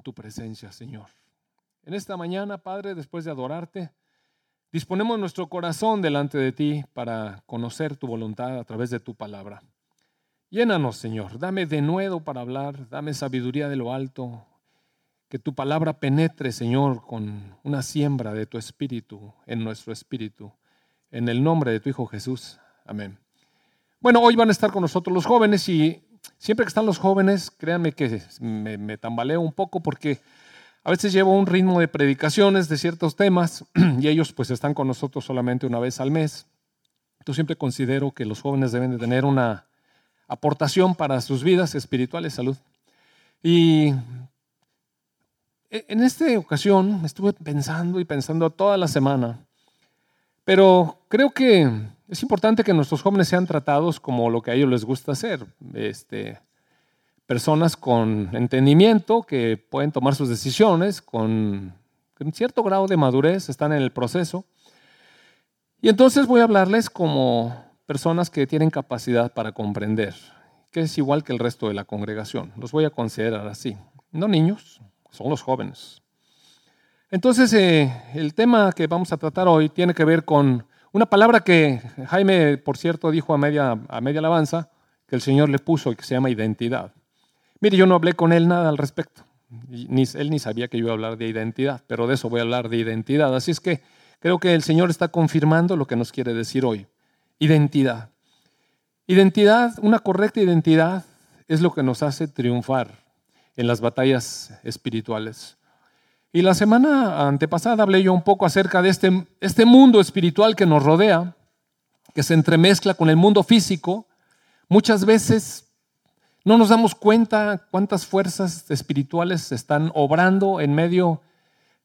tu presencia, Señor. En esta mañana, Padre, después de adorarte, disponemos nuestro corazón delante de ti para conocer tu voluntad a través de tu palabra. Llénanos, Señor, dame de nuevo para hablar, dame sabiduría de lo alto, que tu palabra penetre, Señor, con una siembra de tu espíritu en nuestro espíritu. En el nombre de tu Hijo Jesús. Amén. Bueno, hoy van a estar con nosotros los jóvenes y siempre que están los jóvenes, créanme que me, me tambaleo un poco porque a veces llevo un ritmo de predicaciones de ciertos temas y ellos pues están con nosotros solamente una vez al mes. Yo siempre considero que los jóvenes deben de tener una aportación para sus vidas espirituales, salud. Y e, en esta ocasión estuve pensando y pensando toda la semana, pero creo que es importante que nuestros jóvenes sean tratados como lo que a ellos les gusta hacer. Este, personas con entendimiento que pueden tomar sus decisiones con, un cierto grado de madurez, están en el proceso. Y entonces voy a hablarles como personas que tienen capacidad para comprender, que es igual que el resto de la congregación. Los voy a considerar así. No niños, son los jóvenes. Entonces, eh, el tema que vamos a tratar hoy tiene que ver con una palabra que Jaime, por cierto, dijo a media, a media alabanza, que el Señor le puso y que se llama identidad. Mire, yo no hablé con él nada al respecto. Ni, él ni sabía que yo iba a hablar de identidad, pero de eso voy a hablar de identidad. Así es que creo que el Señor está confirmando lo que nos quiere decir hoy. Identidad. Identidad, una correcta identidad es lo que nos hace triunfar en las batallas espirituales. Y la semana antepasada hablé yo un poco acerca de este, este mundo espiritual que nos rodea, que se entremezcla con el mundo físico. Muchas veces no nos damos cuenta cuántas fuerzas espirituales están obrando en medio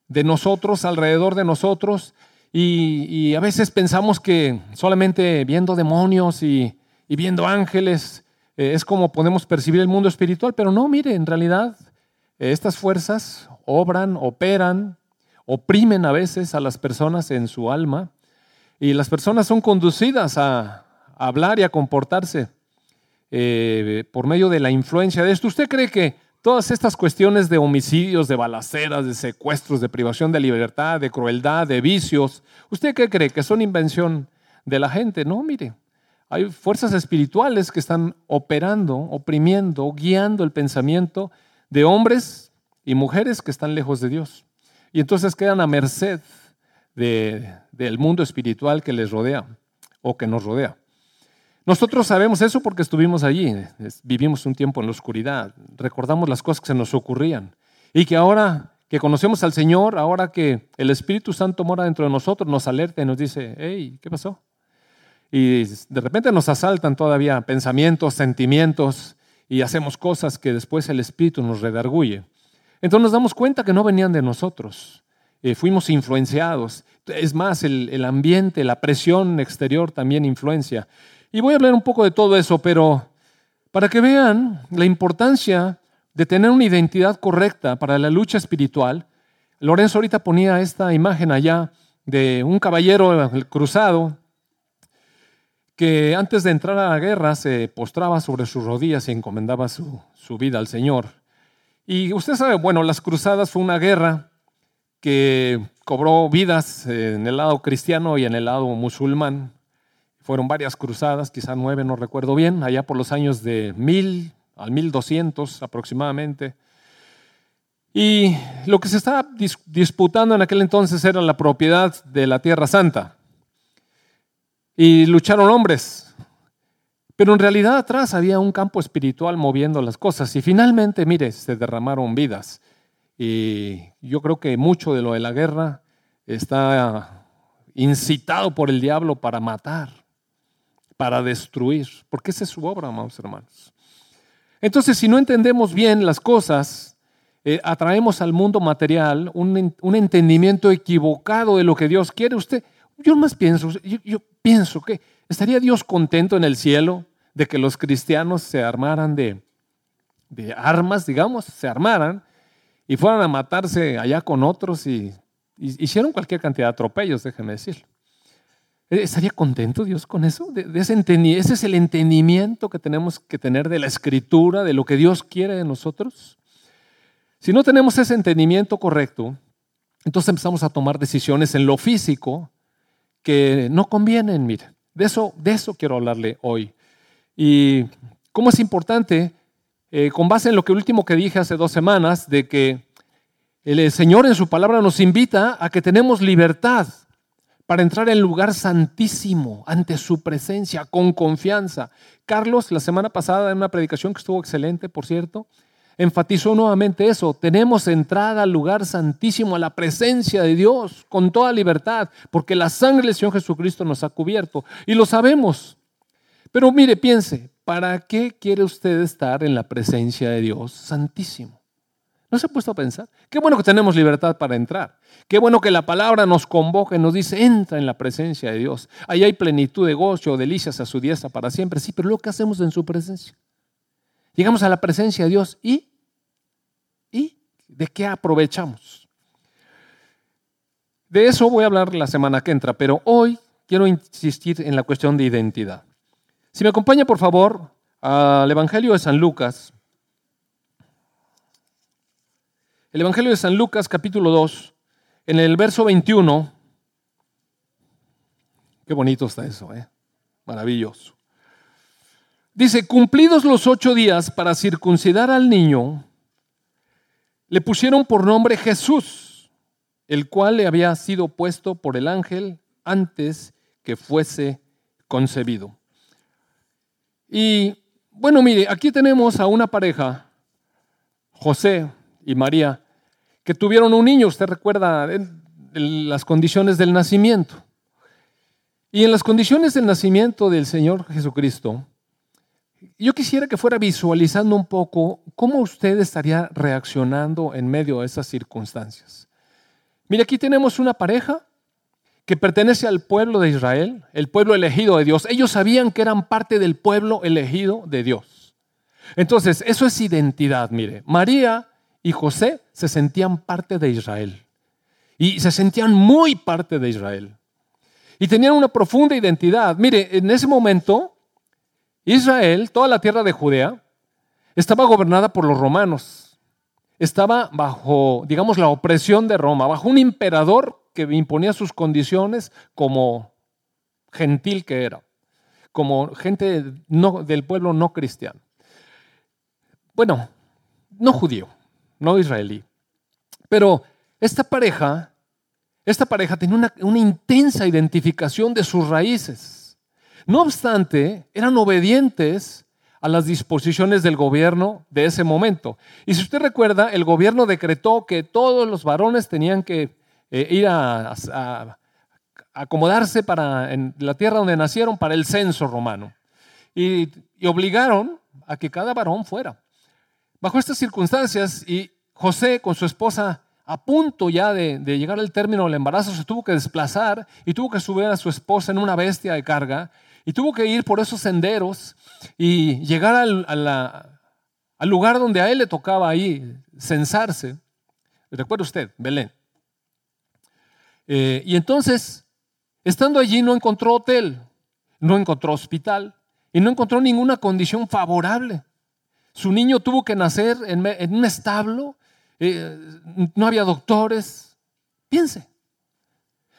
de nosotros, alrededor de nosotros, y, a veces pensamos que solamente viendo demonios y, viendo ángeles eh, es como podemos percibir el mundo espiritual, pero no, mire, en realidad estas fuerzas obran, operan, oprimen a veces a las personas en su alma, y las personas son conducidas a hablar y a comportarse eh, por medio de la influencia de esto. ¿Usted cree que todas estas cuestiones de homicidios, de balaceras, de secuestros, de privación de libertad, de crueldad, de vicios, ¿usted qué cree? ¿Que son invención de la gente? No, mire, hay fuerzas espirituales que están operando, oprimiendo, guiando el pensamiento de hombres y mujeres que están lejos de Dios. Y entonces quedan a merced del mundo espiritual que les rodea o que nos rodea. Nosotros sabemos eso porque estuvimos allí, vivimos un tiempo en la oscuridad, recordamos las cosas que se nos ocurrían y que ahora que conocemos al Señor, ahora que el Espíritu Santo mora dentro de nosotros, nos alerta y nos dice, hey, ¿qué pasó? Y de repente nos asaltan todavía pensamientos, sentimientos y hacemos cosas que después el Espíritu nos redarguye. Entonces nos damos cuenta que no venían de nosotros, eh, fuimos influenciados. Es más, el, el ambiente, la presión exterior también influencia. Y voy a hablar un poco de todo eso, pero para que vean la importancia de tener una identidad correcta para la lucha espiritual, Lorenzo ahorita ponía esta imagen allá de un caballero cruzado que antes de entrar a la guerra se postraba sobre sus rodillas y encomendaba su, su vida al Señor. Y usted sabe, bueno, las cruzadas fue una guerra que cobró vidas en el lado cristiano y en el lado musulmán. Fueron varias cruzadas, quizá nueve, no recuerdo bien, allá por los años de 1000 al 1200 aproximadamente. Y lo que se estaba disputando en aquel entonces era la propiedad de la Tierra Santa. Y lucharon hombres. Pero en realidad atrás había un campo espiritual moviendo las cosas. Y finalmente, mire, se derramaron vidas. Y yo creo que mucho de lo de la guerra está incitado por el diablo para matar para destruir, porque esa es su obra, amados hermanos. Entonces, si no entendemos bien las cosas, eh, atraemos al mundo material un, entendimiento equivocado de lo que Dios quiere. Usted, yo más pienso, yo, pienso que estaría Dios contento en el cielo de que los cristianos se armaran de, de armas, digamos, se armaran y fueran a matarse allá con otros y, hicieron cualquier cantidad de atropellos, déjeme decirlo. ¿E-, ¿Estaría contento Dios con eso? ese, ese es el entendimiento que tenemos que tener de la escritura, de lo que Dios quiere de nosotros. Si no tenemos ese entendimiento correcto, entonces empezamos a tomar decisiones en lo físico que no convienen, mire. De eso, de eso quiero hablarle hoy. Y cómo es importante, eh, con base en lo que último que dije hace dos semanas, de que el Señor en su palabra nos invita a que tenemos libertad para entrar en lugar santísimo ante su presencia con confianza. Carlos, la semana pasada en una predicación que estuvo excelente, por cierto, enfatizó nuevamente eso. Tenemos entrada al lugar santísimo, a la presencia de Dios, con toda libertad, porque la sangre del Señor Jesucristo nos ha cubierto. Y lo sabemos. Pero mire, piense, ¿para qué quiere usted estar en la presencia de Dios santísimo? ¿No se ha puesto a pensar? Qué bueno que tenemos libertad para entrar. Qué bueno que la palabra nos convoca y nos dice, entra en la presencia de Dios. Ahí hay plenitud de gozo, delicias a su diestra para siempre. Sí, pero lo que hacemos en su presencia. Llegamos a la presencia de Dios y, ¿y de qué aprovechamos? De eso voy a hablar la semana que entra, pero hoy quiero insistir en la cuestión de identidad. Si me acompaña, por favor, al Evangelio de San Lucas, El Evangelio de San Lucas capítulo 2, en el verso 21, qué bonito está eso, ¿eh? maravilloso. Dice, cumplidos los ocho días para circuncidar al niño, le pusieron por nombre Jesús, el cual le había sido puesto por el ángel antes que fuese concebido. Y bueno, mire, aquí tenemos a una pareja, José y María, que tuvieron un niño, usted recuerda las condiciones del nacimiento. Y en las condiciones del nacimiento del Señor Jesucristo, yo quisiera que fuera visualizando un poco cómo usted estaría reaccionando en medio de esas circunstancias. Mire, aquí tenemos una pareja que pertenece al pueblo de Israel, el pueblo elegido de Dios. Ellos sabían que eran parte del pueblo elegido de Dios. Entonces, eso es identidad, mire. María y José se sentían parte de Israel. Y se sentían muy parte de Israel. Y tenían una profunda identidad. Mire, en ese momento, Israel, toda la tierra de Judea, estaba gobernada por los romanos. Estaba bajo, digamos, la opresión de Roma, bajo un emperador que imponía sus condiciones como gentil que era, como gente del pueblo no cristiano. Bueno, no judío no israelí. Pero esta pareja, esta pareja tenía una intensa identificación de sus raíces. No obstante, eran obedientes a las disposiciones del gobierno de ese momento. Y si usted recuerda, el gobierno decretó que todos los varones tenían que eh, ir a, acomodarse para, en la tierra donde nacieron para el censo romano. y obligaron a que cada varón fuera. Bajo estas circunstancias, y José con su esposa a punto ya de, llegar al término del embarazo, se tuvo que desplazar y tuvo que subir a su esposa en una bestia de carga y tuvo que ir por esos senderos y llegar al, al lugar donde a él le tocaba ahí censarse. Recuerda usted, Belén. Eh, y entonces, estando allí, no encontró hotel, no encontró hospital y no encontró ninguna condición favorable. Su niño tuvo que nacer en, un establo, eh, no había doctores. Piense.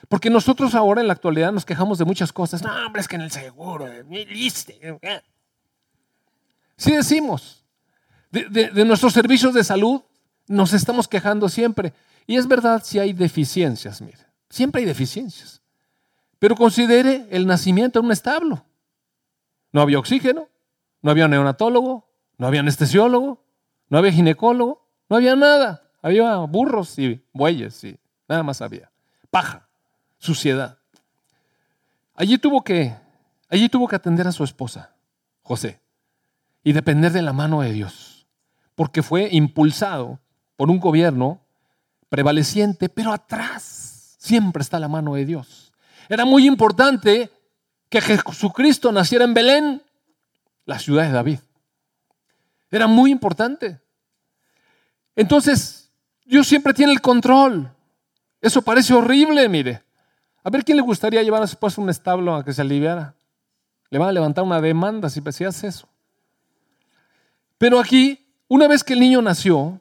Porque nosotros ahora en la actualidad nos quejamos de muchas cosas. No, hombre, es que en el seguro, liste. Eh". Sí decimos. De, de, nuestros servicios de salud nos estamos quejando siempre. Y es verdad si hay deficiencias, mire. Siempre hay deficiencias. Pero considere el nacimiento en un establo. No había oxígeno, no había neonatólogo, no había anestesiólogo, no había ginecólogo, no había nada. Había burros y bueyes y nada más había. Paja, suciedad. Allí tuvo que, allí tuvo que atender a su esposa, José, y depender de la mano de Dios, porque fue impulsado por un gobierno prevaleciente, pero atrás siempre está la mano de Dios. Era muy importante que Jesucristo naciera en Belén, la ciudad de David. Era muy importante. Entonces, Dios siempre tiene el control. Eso parece horrible, mire. A ver quién le gustaría llevar a su esposa a un establo a que se aliviara. Le van a levantar una demanda si hace eso. Pero aquí, una vez que el niño nació,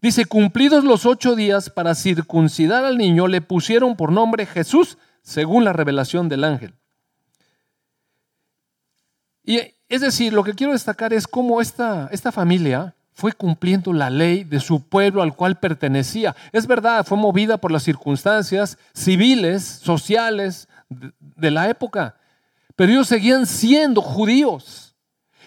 Dice, cumplidos los ocho días para circuncidar al niño, le pusieron por nombre Jesús, según la revelación del ángel. Y es decir, lo que quiero destacar es cómo esta, esta familia fue cumpliendo la ley de su pueblo al cual pertenecía. Es verdad, fue movida por las circunstancias civiles, sociales de la época, pero ellos seguían siendo judíos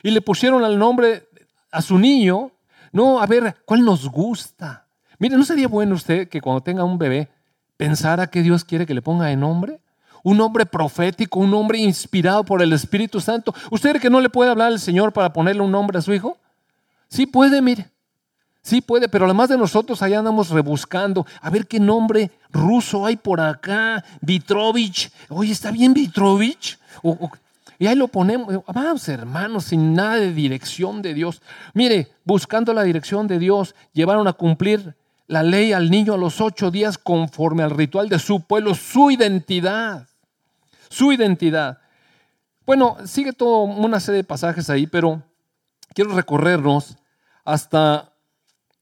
y le pusieron al nombre a su niño, no, a ver, ¿cuál nos gusta? Mire, ¿no sería bueno usted que cuando tenga un bebé pensara que Dios quiere que le ponga de nombre? Un nombre profético, un nombre inspirado por el Espíritu Santo. ¿Usted cree que no le puede hablar al Señor para ponerle un nombre a su hijo? Sí puede, mire. Sí puede, pero además de nosotros allá andamos rebuscando. A ver qué nombre ruso hay por acá. Vitrovich. Oye, ¿está bien Vitrovich? y ahí lo ponemos. Vamos, hermanos, sin nada de dirección de Dios. Mire, buscando la dirección de Dios, llevaron a cumplir la ley al niño a los ocho días conforme al ritual de su pueblo, su identidad. Su identidad. Bueno, sigue toda una serie de pasajes ahí, pero quiero recorrernos hasta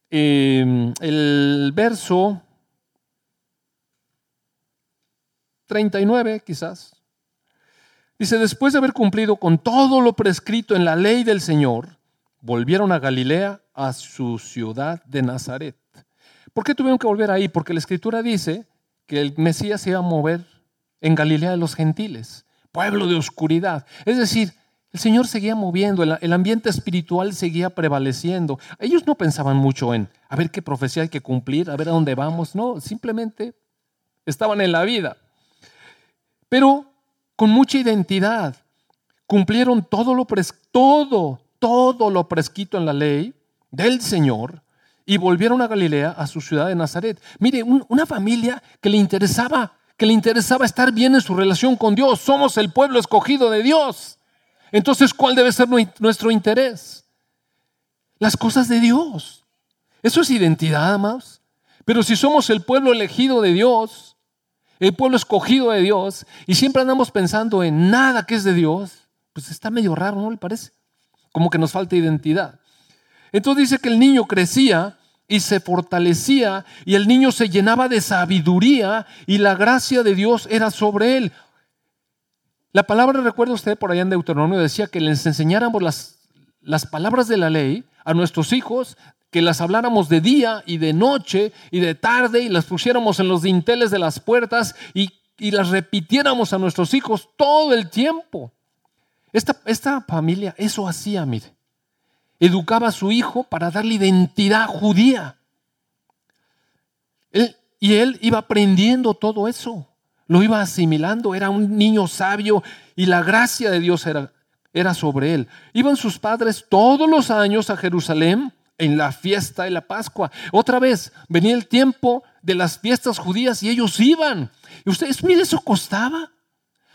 em, el verso 39 quizás. Dice, después de haber cumplido con todo lo prescrito en la ley del Señor, volvieron a Galilea, a su ciudad de Nazaret. ¿Por qué tuvieron que volver ahí? Porque la escritura dice que el Mesías se iba a mover en Galilea de los gentiles, pueblo de oscuridad. Es decir, el Señor seguía moviendo, el, ambiente espiritual seguía prevaleciendo. Ellos no pensaban mucho en a ver qué profecía hay que cumplir, a ver a dónde vamos. No, simplemente estaban en la vida. Pero con mucha identidad, cumplieron todo lo, todo, todo lo prescrito en la ley del Señor y volvieron a Galilea, a su ciudad de Nazaret. Mire, una familia que le interesaba, que le interesaba estar bien en su relación con Dios. Somos el pueblo escogido de Dios. Entonces, ¿cuál debe ser nuestro interés? Las cosas de Dios. Eso es identidad, amados. Pero si somos el pueblo elegido de Dios, el pueblo escogido de Dios, y siempre andamos pensando en nada que es de Dios, pues está medio raro, ¿no le parece? Como que nos falta identidad. Entonces dice que el niño crecía y se fortalecía y el niño se llenaba de sabiduría y la gracia de Dios era sobre él. La palabra, recuerda usted por allá en Deuteronomio, decía que les enseñáramos las, las palabras de la ley a nuestros hijos, que las habláramos de día y de noche y de tarde y las pusiéramos en los dinteles de las puertas y, las repitiéramos a nuestros hijos todo el tiempo. Esta, esta familia eso hacía, mire. Educaba a su hijo para darle identidad judía. y él iba aprendiendo todo eso lo iba asimilando, era un niño sabio y la gracia de Dios era, era sobre él. Iban sus padres todos los años a Jerusalén en la fiesta de la Pascua. Otra vez, venía el tiempo de las fiestas judías y ellos iban. Y ustedes, mire, eso costaba.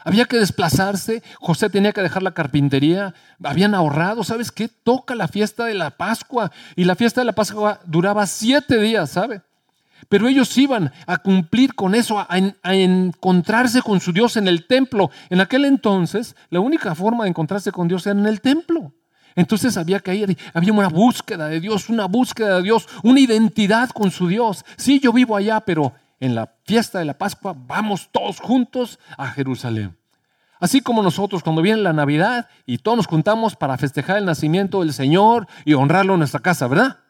Había que desplazarse, José tenía que dejar la carpintería, habían ahorrado, ¿sabes qué? Toca la fiesta de la Pascua y la fiesta de la Pascua duraba siete días, ¿sabe? Pero ellos iban a cumplir con eso, a, encontrarse con su Dios en el templo. En aquel entonces, la única forma de encontrarse con Dios era en el templo. Entonces había que ir, había una búsqueda de Dios, una búsqueda de Dios, una identidad con su Dios. Sí, yo vivo allá, pero en la fiesta de la Pascua vamos todos juntos a Jerusalén. Así como nosotros cuando viene la Navidad y todos nos juntamos para festejar el nacimiento del Señor y honrarlo en nuestra casa, ¿verdad?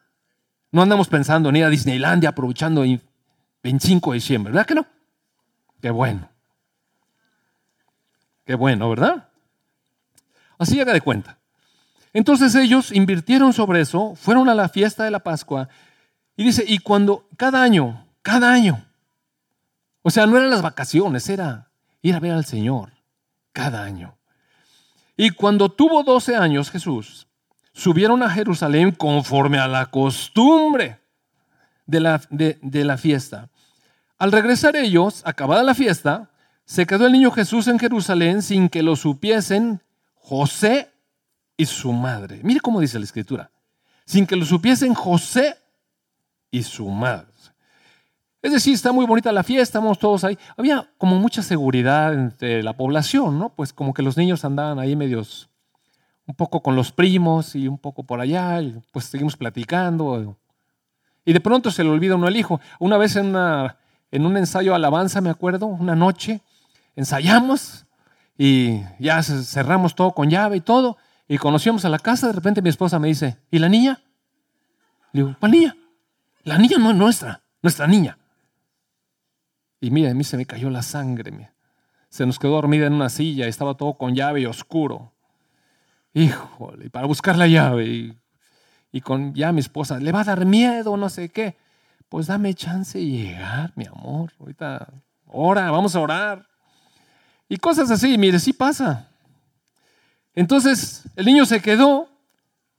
No andamos pensando en ir a Disneylandia aprovechando el 25 de diciembre, ¿verdad que no? Qué bueno. Qué bueno, ¿verdad? Así haga de cuenta. Entonces ellos invirtieron sobre eso, fueron a la fiesta de la Pascua y dice, y cuando cada año, cada año, o sea, no eran las vacaciones, era ir a ver al Señor cada año. Y cuando tuvo 12 años Jesús, subieron a Jerusalén conforme a la costumbre de la, de, la fiesta. Al regresar ellos, acabada la fiesta, se quedó el niño Jesús en Jerusalén sin que lo supiesen José y su madre. Mire cómo dice la escritura. Sin que lo supiesen José y su madre. Es decir, está muy bonita la fiesta, estamos todos ahí. Había como mucha seguridad entre la población, ¿no? Pues como que los niños andaban ahí medios un poco con los primos y un poco por allá, y pues seguimos platicando. Y de pronto se le olvida uno el hijo. Una vez en, en un ensayo alabanza, me acuerdo, una noche, ensayamos y ya cerramos todo con llave y todo. Y conocíamos a la casa, de repente mi esposa me dice, ¿y la niña? Le digo, ¿cuál niña? La niña no es nuestra, nuestra niña. Y mira, a mí se me cayó la sangre. Se nos quedó dormida en una silla, estaba todo con llave y oscuro. Híjole, para buscar la llave. Y, y, con ya mi esposa, le va a dar miedo, no sé qué. Pues dame chance de llegar, mi amor. Ahorita, ora, vamos a orar. Y cosas así, mire, sí pasa. Entonces el niño se quedó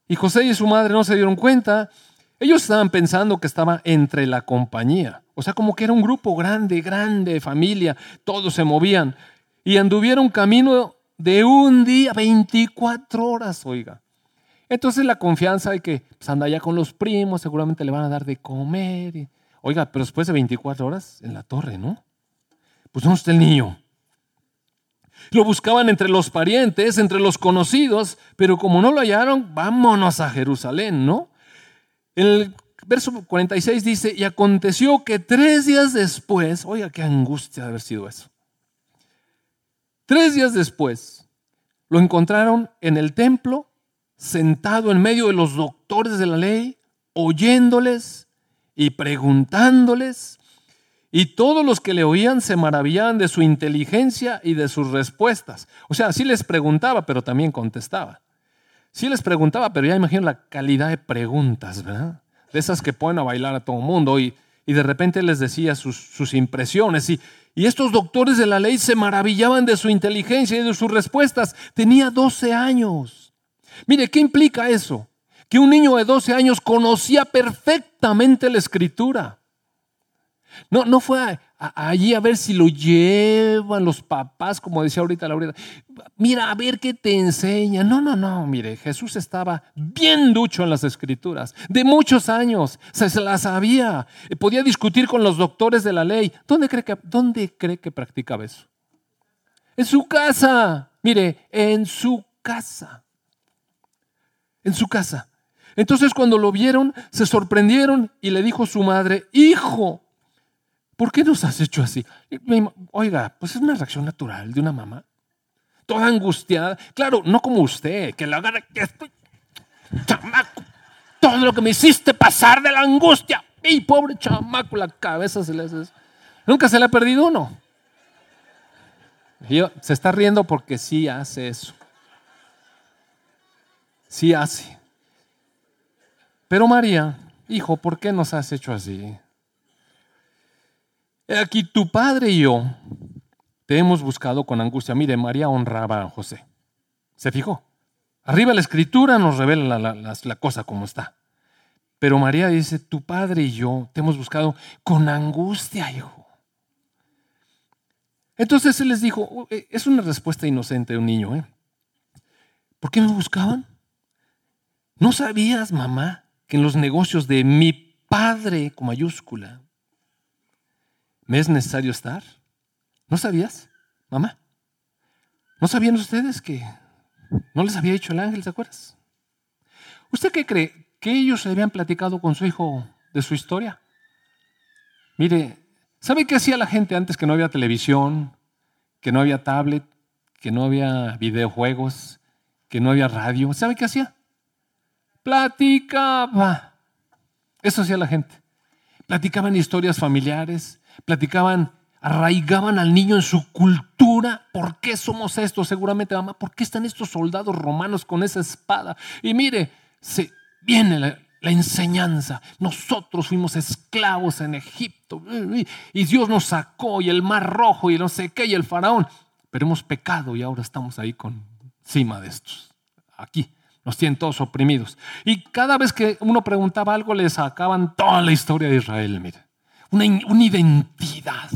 y José y su madre no se dieron cuenta. Ellos estaban pensando que estaba entre la compañía. O sea, como que era un grupo grande, grande, familia. Todos se movían. Y anduvieron camino de un día, 24 horas, oiga. Entonces la confianza de que pues, anda ya con los primos, seguramente le van a dar de comer. oiga, pero después de 24 horas en la torre, ¿no? Pues ¿dónde está el niño? Lo buscaban entre los parientes, entre los conocidos, pero como no lo hallaron, vámonos a Jerusalén, ¿no? el verso 46 dice, y aconteció que tres días después, oiga, qué angustia de haber sido eso. Tres días después, lo encontraron en el templo, sentado en medio de los doctores de la ley, oyéndoles y preguntándoles y todos los que le oían se maravillaban de su inteligencia y de sus respuestas. O sea, sí les preguntaba, pero también contestaba. Sí les preguntaba, pero ya imagino la calidad de preguntas, ¿verdad? De esas que ponen a bailar a todo mundo y, y de repente les decía sus, sus impresiones. Y, y estos doctores de la ley se maravillaban de su inteligencia y de sus respuestas. Tenía 12 años. Mire, ¿qué implica eso? Que un niño de 12 años conocía perfectamente la escritura. No, no fue allí a ver si lo llevan los papás, como decía ahorita Laura. Mira, a ver qué te enseña. No, no, no, mire, Jesús estaba bien ducho en las escrituras, de muchos años, se, las sabía, podía discutir con los doctores de la ley. ¿Dónde cree que, dónde cree que practicaba eso? En su casa, mire, en su casa. En su casa. Entonces cuando lo vieron, se sorprendieron y le dijo su madre, hijo, ¿por qué nos has hecho así? Oiga, pues es una reacción natural de una mamá. Toda angustiada. Claro, no como usted, que la agarra, que estoy... Chamaco, todo lo que me hiciste pasar de la angustia. Y pobre chamaco, la cabeza se le hace... ¿Nunca se le ha perdido uno? se está riendo porque sí hace eso. Sí hace. Pero María, hijo, ¿por qué nos has hecho así? Aquí tu padre y yo te hemos buscado con angustia. Mire, María honraba a José. ¿Se fijó? Arriba la escritura nos revela la, cosa como está. Pero María dice, tu padre y yo te hemos buscado con angustia, hijo. Entonces él les dijo, oh, eh, es una respuesta inocente de un niño, ¿eh? ¿Por qué me buscaban? ¿No sabías, mamá, que en los negocios de mi padre con mayúscula ¿Me es necesario estar? ¿No sabías, mamá? ¿No sabían ustedes que no les había dicho el ángel, ¿te acuerdas? ¿Usted qué cree? ¿Que ellos se habían platicado con su hijo de su historia? Mire, ¿sabe qué hacía la gente antes que no había televisión, que no había tablet, que no había videojuegos, que no había radio? ¿Sabe qué hacía? Platicaba. Eso hacía la gente. Platicaban historias familiares, platicaban, arraigaban al niño en su cultura. ¿Por qué somos estos? Seguramente, mamá, ¿por qué están estos soldados romanos con esa espada? Y mire, se viene la, enseñanza. Nosotros fuimos esclavos en Egipto y Dios nos sacó y el mar rojo y no sé qué y el faraón. Pero hemos pecado y ahora estamos ahí con encima de estos. Aquí nos tienen todos oprimidos. Y cada vez que uno preguntaba algo, le sacaban toda la historia de Israel, mire una, identidad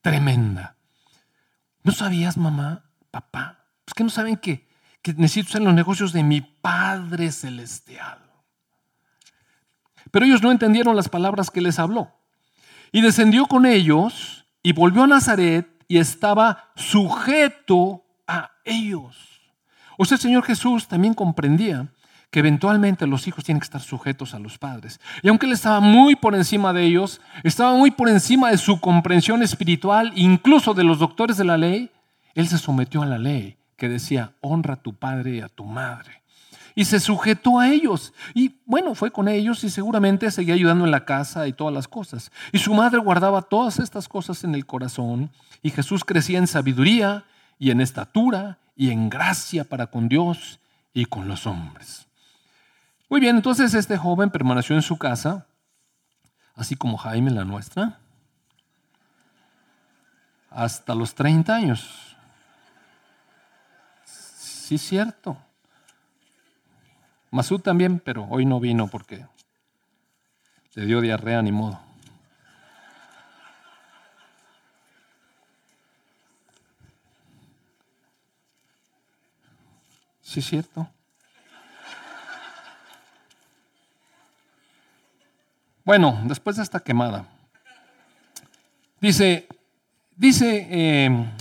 tremenda. ¿No sabías, mamá, papá? Pues que no saben que, que necesito ser los negocios de mi Padre Celestial. Pero ellos no entendieron las palabras que les habló. Y descendió con ellos y volvió a Nazaret y estaba sujeto a ellos. O sea, Señor Jesús también comprendía que eventualmente los hijos tienen que estar sujetos a los padres. Y aunque él estaba muy por encima de ellos, estaba muy por encima de su comprensión espiritual, incluso de los doctores de la ley, él se sometió a la ley que decía, honra a tu padre y a tu madre. Y se sujetó a ellos. Y bueno, fue con ellos y seguramente seguía ayudando en la casa y todas las cosas. Y su madre guardaba todas estas cosas en el corazón. Y Jesús crecía en sabiduría y en estatura y en gracia para con Dios y con los hombres. Muy bien, entonces este joven permaneció en su casa, así como Jaime la nuestra, hasta los 30 años. Sí, cierto. Masud también, pero hoy no vino porque le dio diarrea ni modo. Sí, cierto. Bueno, después de esta quemada, dice, dice, eh,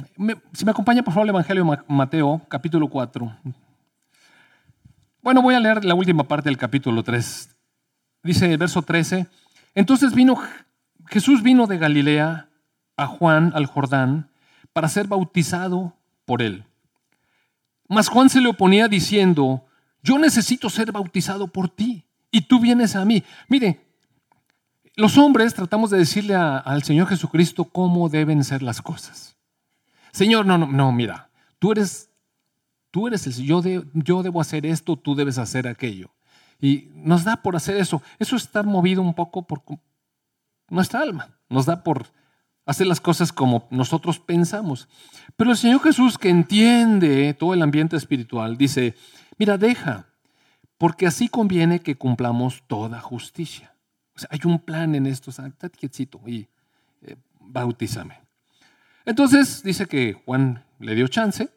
si me acompaña por favor el Evangelio de Mateo, capítulo 4. Bueno, voy a leer la última parte del capítulo 3. Dice verso 13, entonces vino, Jesús vino de Galilea a Juan al Jordán para ser bautizado por él. Mas Juan se le oponía diciendo, yo necesito ser bautizado por ti y tú vienes a mí. Mire, los hombres tratamos de decirle al Señor Jesucristo cómo deben ser las cosas. Señor, no, no, no, mira, tú eres, tú eres el yo, yo debo hacer esto, tú debes hacer aquello. Y nos da por hacer eso. Eso es estar movido un poco por nuestra alma. Nos da por hacer las cosas como nosotros pensamos. Pero el Señor Jesús, que entiende todo el ambiente espiritual, dice, mira, deja, porque así conviene que cumplamos toda justicia hay un plan en esto, estate quietito y eh, bautízame. Entonces dice que Juan le dio chance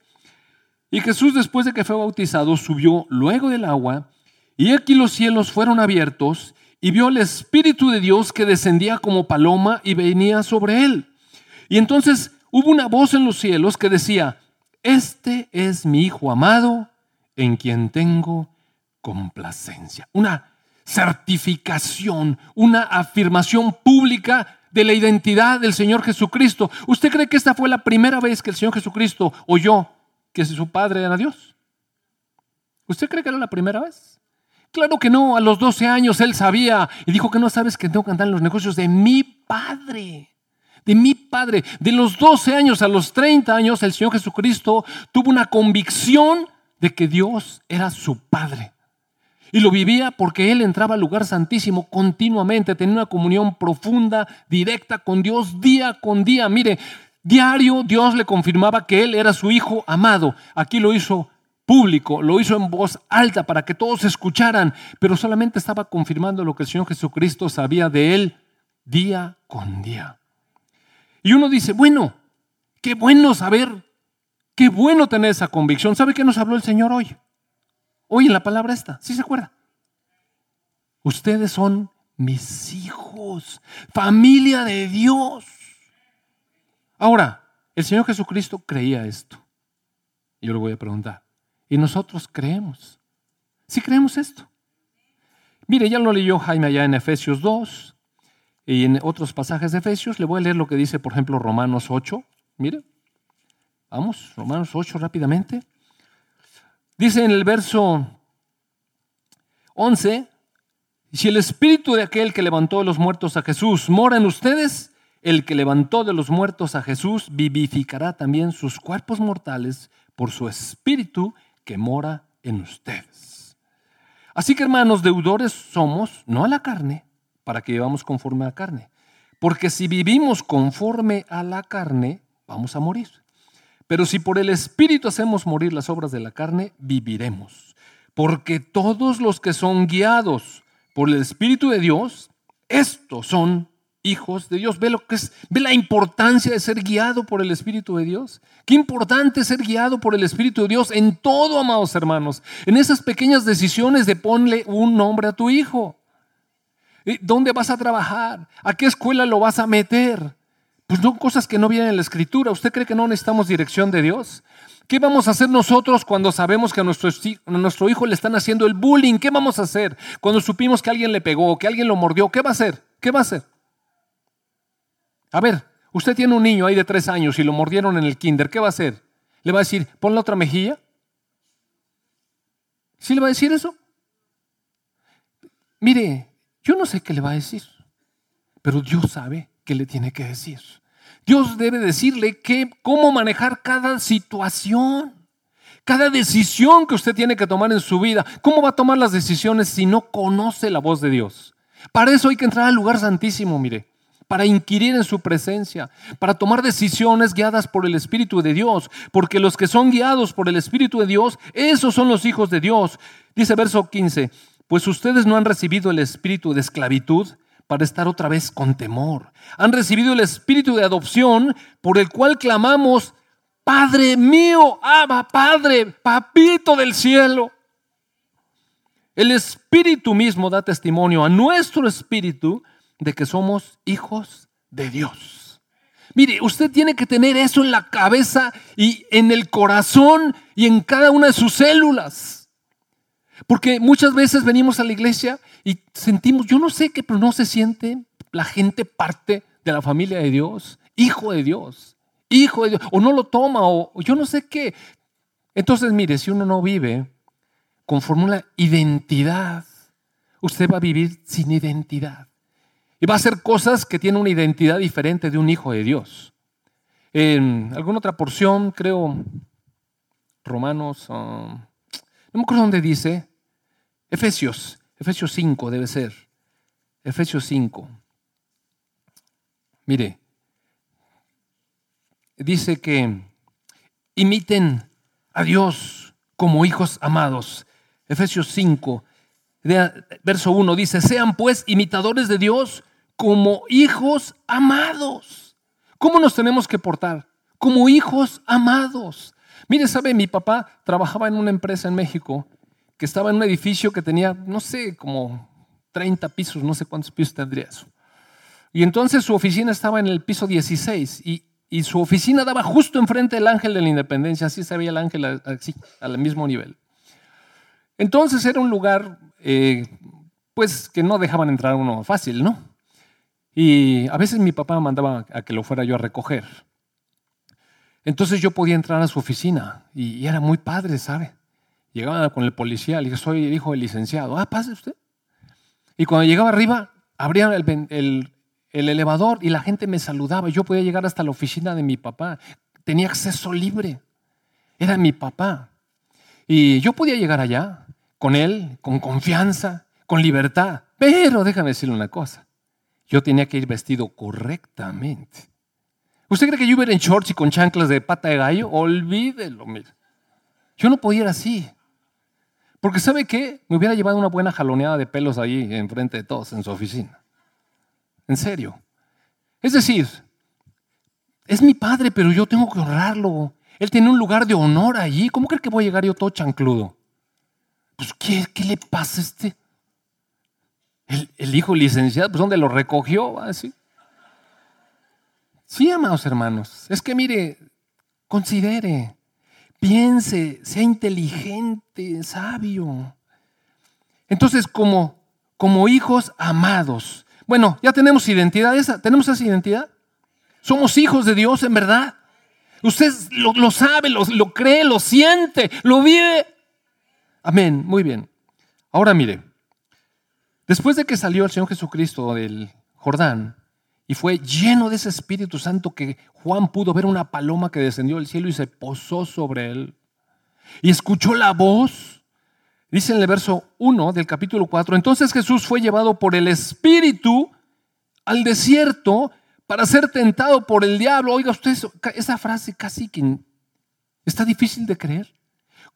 y Jesús después de que fue bautizado subió luego del agua y aquí los cielos fueron abiertos y vio el Espíritu de Dios que descendía como paloma y venía sobre él. Y entonces hubo una voz en los cielos que decía, este es mi Hijo amado en quien tengo complacencia. Una certificación, una afirmación pública de la identidad del Señor Jesucristo. ¿Usted cree que esta fue la primera vez que el Señor Jesucristo oyó que su Padre era Dios? ¿Usted cree que era la primera vez? Claro que no, a los 12 años él sabía y dijo que no sabes que tengo que andar en los negocios de mi Padre de mi Padre. De los 12 años a los 30 años, el Señor Jesucristo tuvo una convicción de que Dios era su Padre. Y lo vivía porque él entraba al lugar santísimo continuamente, tenía una comunión profunda, directa con Dios día con día. Mire, diario Dios le confirmaba que él era su hijo amado. Aquí lo hizo público, lo hizo en voz alta para que todos escucharan, pero solamente estaba confirmando lo que el Señor Jesucristo sabía de él día con día. Y uno dice, bueno, qué bueno saber, qué bueno tener esa convicción. ¿Sabe qué nos habló el Señor hoy? Hoy en la palabra esta, ¿sí se acuerda? Ustedes son mis hijos, familia de Dios. Ahora, el Señor Jesucristo creía esto. Yo le voy a preguntar, ¿y nosotros creemos? ¿Sí creemos esto? Mire, ya lo leyó Jaime allá en Efesios 2 y en otros pasajes de Efesios. Le voy a leer lo que dice, por ejemplo, Romanos 8. Mire, vamos, Romanos 8 rápidamente. Dice en el verso 11, si el espíritu de aquel que levantó de los muertos a Jesús mora en ustedes, el que levantó de los muertos a Jesús vivificará también sus cuerpos mortales por su espíritu que mora en ustedes. Así que hermanos, deudores somos, no a la carne, para que vivamos conforme a la carne. Porque si vivimos conforme a la carne, vamos a morir. Pero si por el Espíritu hacemos morir las obras de la carne, viviremos. Porque todos los que son guiados por el Espíritu de Dios, estos son hijos de Dios. Ve lo que es, ve la importancia de ser guiado por el Espíritu de Dios. Qué importante ser guiado por el Espíritu de Dios en todo, amados hermanos. En esas pequeñas decisiones de ponle un nombre a tu hijo. ¿Dónde vas a trabajar? ¿A qué escuela lo vas a meter? Pues son cosas que no vienen en la escritura. ¿Usted cree que no necesitamos dirección de Dios? ¿Qué vamos a hacer nosotros cuando sabemos que a nuestro, a nuestro hijo le están haciendo el bullying? ¿Qué vamos a hacer? Cuando supimos que alguien le pegó, que alguien lo mordió, ¿qué va a hacer? ¿Qué va a hacer? A ver, usted tiene un niño ahí de tres años y lo mordieron en el kinder, ¿qué va a hacer? ¿Le va a decir, pon la otra mejilla? ¿Sí le va a decir eso? Mire, yo no sé qué le va a decir, pero Dios sabe qué le tiene que decir. Dios debe decirle que, cómo manejar cada situación, cada decisión que usted tiene que tomar en su vida. ¿Cómo va a tomar las decisiones si no conoce la voz de Dios? Para eso hay que entrar al lugar santísimo, mire, para inquirir en su presencia, para tomar decisiones guiadas por el Espíritu de Dios, porque los que son guiados por el Espíritu de Dios, esos son los hijos de Dios. Dice verso 15, pues ustedes no han recibido el espíritu de esclavitud para estar otra vez con temor. Han recibido el espíritu de adopción por el cual clamamos, Padre mío, ama, Padre, papito del cielo. El espíritu mismo da testimonio a nuestro espíritu de que somos hijos de Dios. Mire, usted tiene que tener eso en la cabeza y en el corazón y en cada una de sus células. Porque muchas veces venimos a la iglesia y sentimos, yo no sé qué, pero no se siente la gente parte de la familia de Dios, hijo de Dios, hijo de Dios, o no lo toma, o, yo no sé qué. Entonces, mire, si uno no vive conforme una identidad, usted va a vivir sin identidad. Y va a hacer cosas que tienen una identidad diferente de un hijo de Dios. En alguna otra porción, creo, Romanos, ah, no me acuerdo dónde dice, Efesios, Efesios 5 debe ser. Efesios 5. Mire, dice que imiten a Dios como hijos amados. Efesios 5, verso 1 dice, sean pues imitadores de Dios como hijos amados. ¿Cómo nos tenemos que portar? Como hijos amados. Mire, sabe, mi papá trabajaba en una empresa en México que estaba en un edificio que tenía, no sé, como 30 pisos, no sé cuántos pisos tendría eso. Y entonces su oficina estaba en el piso 16 y, su oficina daba justo enfrente del Ángel de la Independencia, así se veía el ángel así, al mismo nivel. Entonces era un lugar, eh, pues, que no dejaban entrar uno fácil, ¿no? Y a veces mi papá mandaba a que lo fuera yo a recoger. Entonces yo podía entrar a su oficina y, era muy padre, ¿sabe? Llegaba con el policía, le dije, soy el hijo del licenciado. Ah, pase usted. Y cuando llegaba arriba, abría el, elevador y la gente me saludaba. Yo podía llegar hasta la oficina de mi papá. Tenía acceso libre. Era mi papá. Y yo podía llegar allá con él, con confianza, con libertad. Pero déjame decirle una cosa. Yo tenía que ir vestido correctamente. ¿Usted cree que yo iba en shorts y con chanclas de pata de gallo? Olvídelo, mire. Yo no podía ir así. Porque ¿sabe qué? Me hubiera llevado una buena jaloneada de pelos ahí enfrente de todos en su oficina. En serio. Es decir, es mi padre, pero yo tengo que honrarlo. Él tiene un lugar de honor allí. ¿Cómo cree que voy a llegar yo todo chancludo? Pues, ¿qué, qué le pasa a este? El, hijo licenciado, pues, ¿dónde lo recogió? ¿Así? Sí, amados hermanos. Es que mire, considere. Piense, sea inteligente, sabio. Entonces, como, como hijos amados. Bueno, ya tenemos identidad esa. ¿Tenemos esa identidad? Somos hijos de Dios, en verdad. Usted lo, sabe, lo, lo cree, lo siente, lo vive. Amén, muy bien. Ahora mire, después de que salió el Señor Jesucristo del Jordán, y fue lleno de ese Espíritu Santo que Juan pudo ver una paloma que descendió del cielo y se posó sobre él. Y escuchó la voz. Dice en el verso 1 del capítulo 4, entonces Jesús fue llevado por el Espíritu al desierto para ser tentado por el diablo. Oiga usted, esa frase casi que está difícil de creer.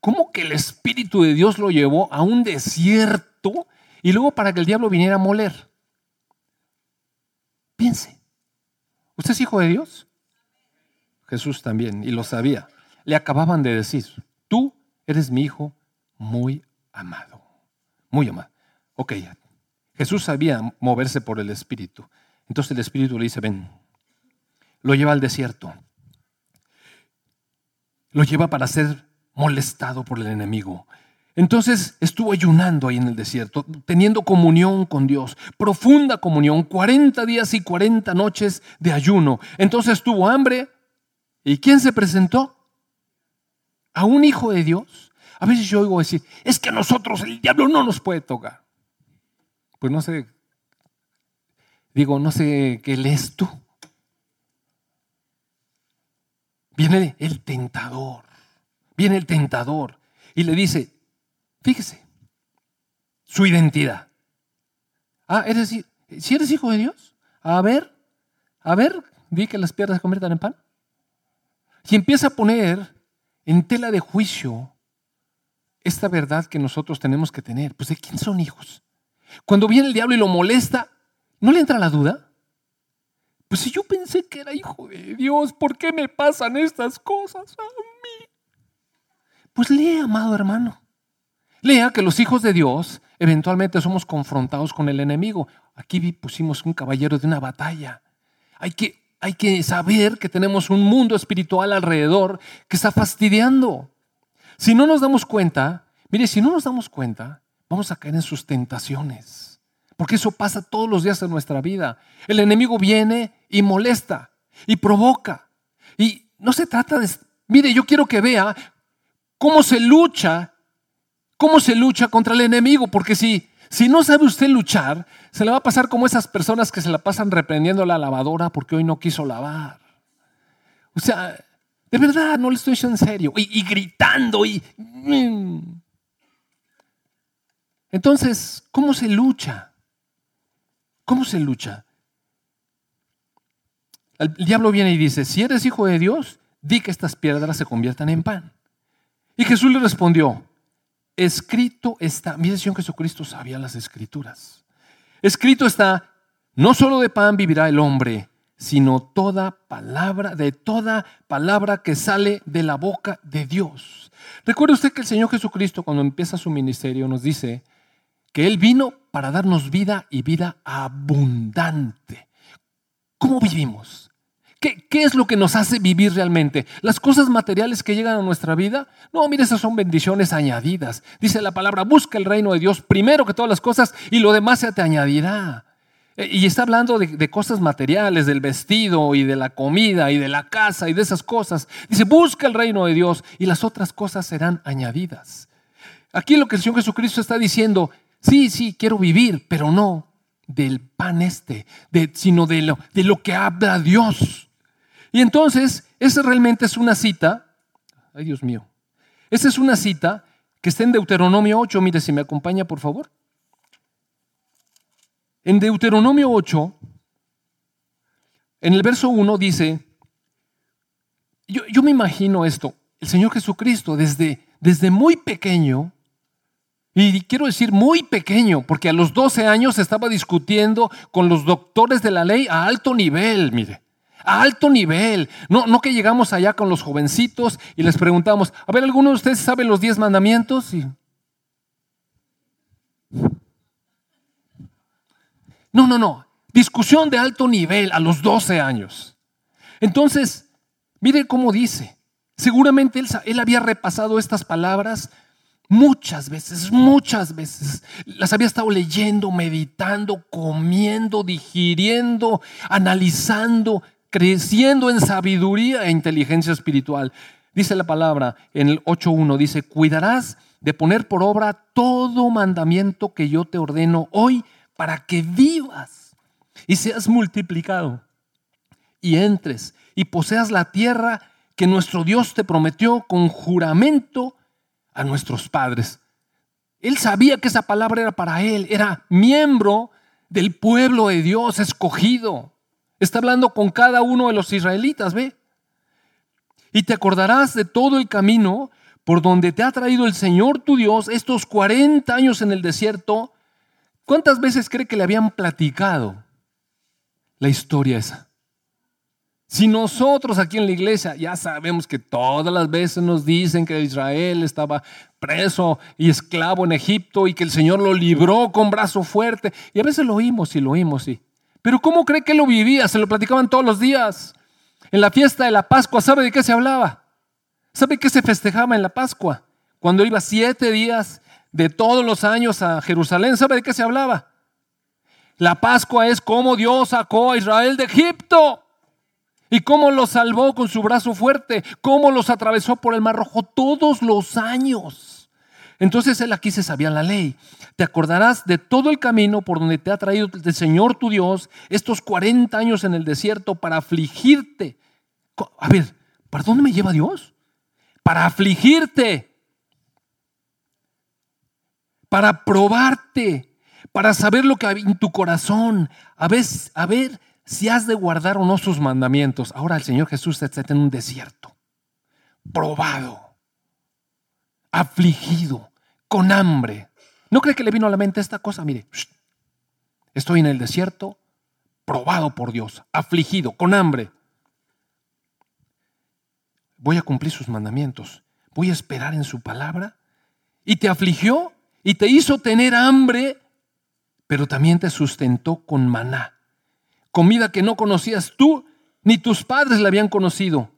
¿Cómo que el Espíritu de Dios lo llevó a un desierto y luego para que el diablo viniera a moler? Piense, ¿usted es hijo de Dios? Jesús también, y lo sabía. Le acababan de decir, tú eres mi hijo muy amado, muy amado. Ok, Jesús sabía moverse por el Espíritu. Entonces el Espíritu le dice, ven, lo lleva al desierto. lo lleva para ser molestado por el enemigo. Entonces estuvo ayunando ahí en el desierto, teniendo comunión con Dios, profunda comunión, 40 días y 40 noches de ayuno. Entonces tuvo hambre. ¿Y quién se presentó? A un hijo de Dios. A veces yo oigo decir, es que a nosotros el diablo no nos puede tocar. Pues no sé, digo, no sé qué lees tú. Viene el tentador, viene el tentador y le dice, fíjese, su identidad. Ah, eres, si eres hijo de Dios, a ver, a ver, di que las piedras se conviertan en pan. Y empieza a poner en tela de juicio esta verdad que nosotros tenemos que tener. Pues de quién son hijos. Cuando viene el diablo y lo molesta, ¿no le entra la duda? Pues si yo pensé que era hijo de Dios, ¿por qué me pasan estas cosas a mí? Pues lea, amado hermano. Lea que los hijos de Dios eventualmente somos confrontados con el enemigo. Aquí pusimos un caballero de una batalla. Hay que, hay que saber que tenemos un mundo espiritual alrededor que está fastidiando. Si no nos damos cuenta, mire, si no nos damos cuenta, vamos a caer en sus tentaciones. Porque eso pasa todos los días en nuestra vida. El enemigo viene y molesta y provoca. Y no se trata de... Mire, yo quiero que vea cómo se lucha, cómo se lucha contra el enemigo. Porque si, si no sabe usted luchar, se le va a pasar como esas personas que se la pasan reprendiendo la lavadora porque hoy no quiso lavar. O sea, de verdad, no le estoy en serio. Y, y gritando y... Mm. Entonces, ¿cómo se lucha? ¿Cómo se lucha? El diablo viene y dice, si eres hijo de Dios, di que estas piedras se conviertan en pan. Y Jesús le respondió, escrito está, mi Señor Jesucristo sabía las escrituras. Escrito está, no solo de pan vivirá el hombre, sino toda palabra, de toda palabra que sale de la boca de Dios. Recuerde usted que el Señor Jesucristo cuando empieza su ministerio nos dice que Él vino para darnos vida y vida abundante. ¿Cómo vivimos? ¿Qué, ¿Qué, es lo que nos hace vivir realmente? ¿Las cosas materiales que llegan a nuestra vida? No, mire, esas son bendiciones añadidas. Dice la palabra, busca el reino de Dios primero que todas las cosas y lo demás se te añadirá. E, y está hablando de, de, cosas materiales, del vestido y de la comida y de la casa y de esas cosas. Dice, busca el reino de Dios y las otras cosas serán añadidas. Aquí lo que el Señor Jesucristo está diciendo Sí, sí, quiero vivir, pero no del pan este, sino de lo, de lo que habla Dios. Y entonces, esa realmente es una cita, ay Dios mío, esa es una cita que está en Deuteronomio 8, mire si me acompaña por favor. En Deuteronomio 8, en el verso 1 dice, yo, yo me imagino esto, el Señor Jesucristo desde, desde muy pequeño, y quiero decir muy pequeño, porque a los 12 años estaba discutiendo con los doctores de la ley a alto nivel, mire, a alto nivel. No, no que llegamos allá con los jovencitos y les preguntamos, a ver, ¿alguno de ustedes sabe los 10 mandamientos? No, no, no. Discusión de alto nivel a los 12 años. Entonces, mire cómo dice. Seguramente él, él había repasado estas palabras Muchas veces, muchas veces las había estado leyendo, meditando, comiendo, digiriendo, analizando, creciendo en sabiduría e inteligencia espiritual. Dice la palabra en el 8.1, dice, cuidarás de poner por obra todo mandamiento que yo te ordeno hoy para que vivas y seas multiplicado y entres y poseas la tierra que nuestro Dios te prometió con juramento a nuestros padres. Él sabía que esa palabra era para él, era miembro del pueblo de Dios escogido. Está hablando con cada uno de los israelitas, ¿ve? Y te acordarás de todo el camino por donde te ha traído el Señor tu Dios estos 40 años en el desierto. ¿Cuántas veces cree que le habían platicado la historia esa? Si nosotros aquí en la iglesia ya sabemos que todas las veces nos dicen que Israel estaba preso y esclavo en Egipto y que el Señor lo libró con brazo fuerte, y a veces lo oímos y lo oímos, sí. Pero ¿cómo cree que lo vivía? Se lo platicaban todos los días. En la fiesta de la Pascua, ¿sabe de qué se hablaba? ¿Sabe qué se festejaba en la Pascua? Cuando iba siete días de todos los años a Jerusalén, ¿sabe de qué se hablaba? La Pascua es cómo Dios sacó a Israel de Egipto y cómo los salvó con su brazo fuerte, cómo los atravesó por el Mar Rojo todos los años. Entonces él aquí se sabía la ley. Te acordarás de todo el camino por donde te ha traído el Señor tu Dios estos 40 años en el desierto para afligirte. A ver, ¿para dónde me lleva Dios? Para afligirte, para probarte, para saber lo que hay en tu corazón, a ver, a ver si has de guardar o no sus mandamientos. Ahora el Señor Jesús está en un desierto, probado, afligido, con hambre. ¿No cree que le vino a la mente esta cosa? Mire, estoy en el desierto, probado por Dios, afligido, con hambre. Voy a cumplir sus mandamientos, voy a esperar en su palabra. Y te afligió y te hizo tener hambre, pero también te sustentó con maná, comida que no conocías tú ni tus padres la habían conocido.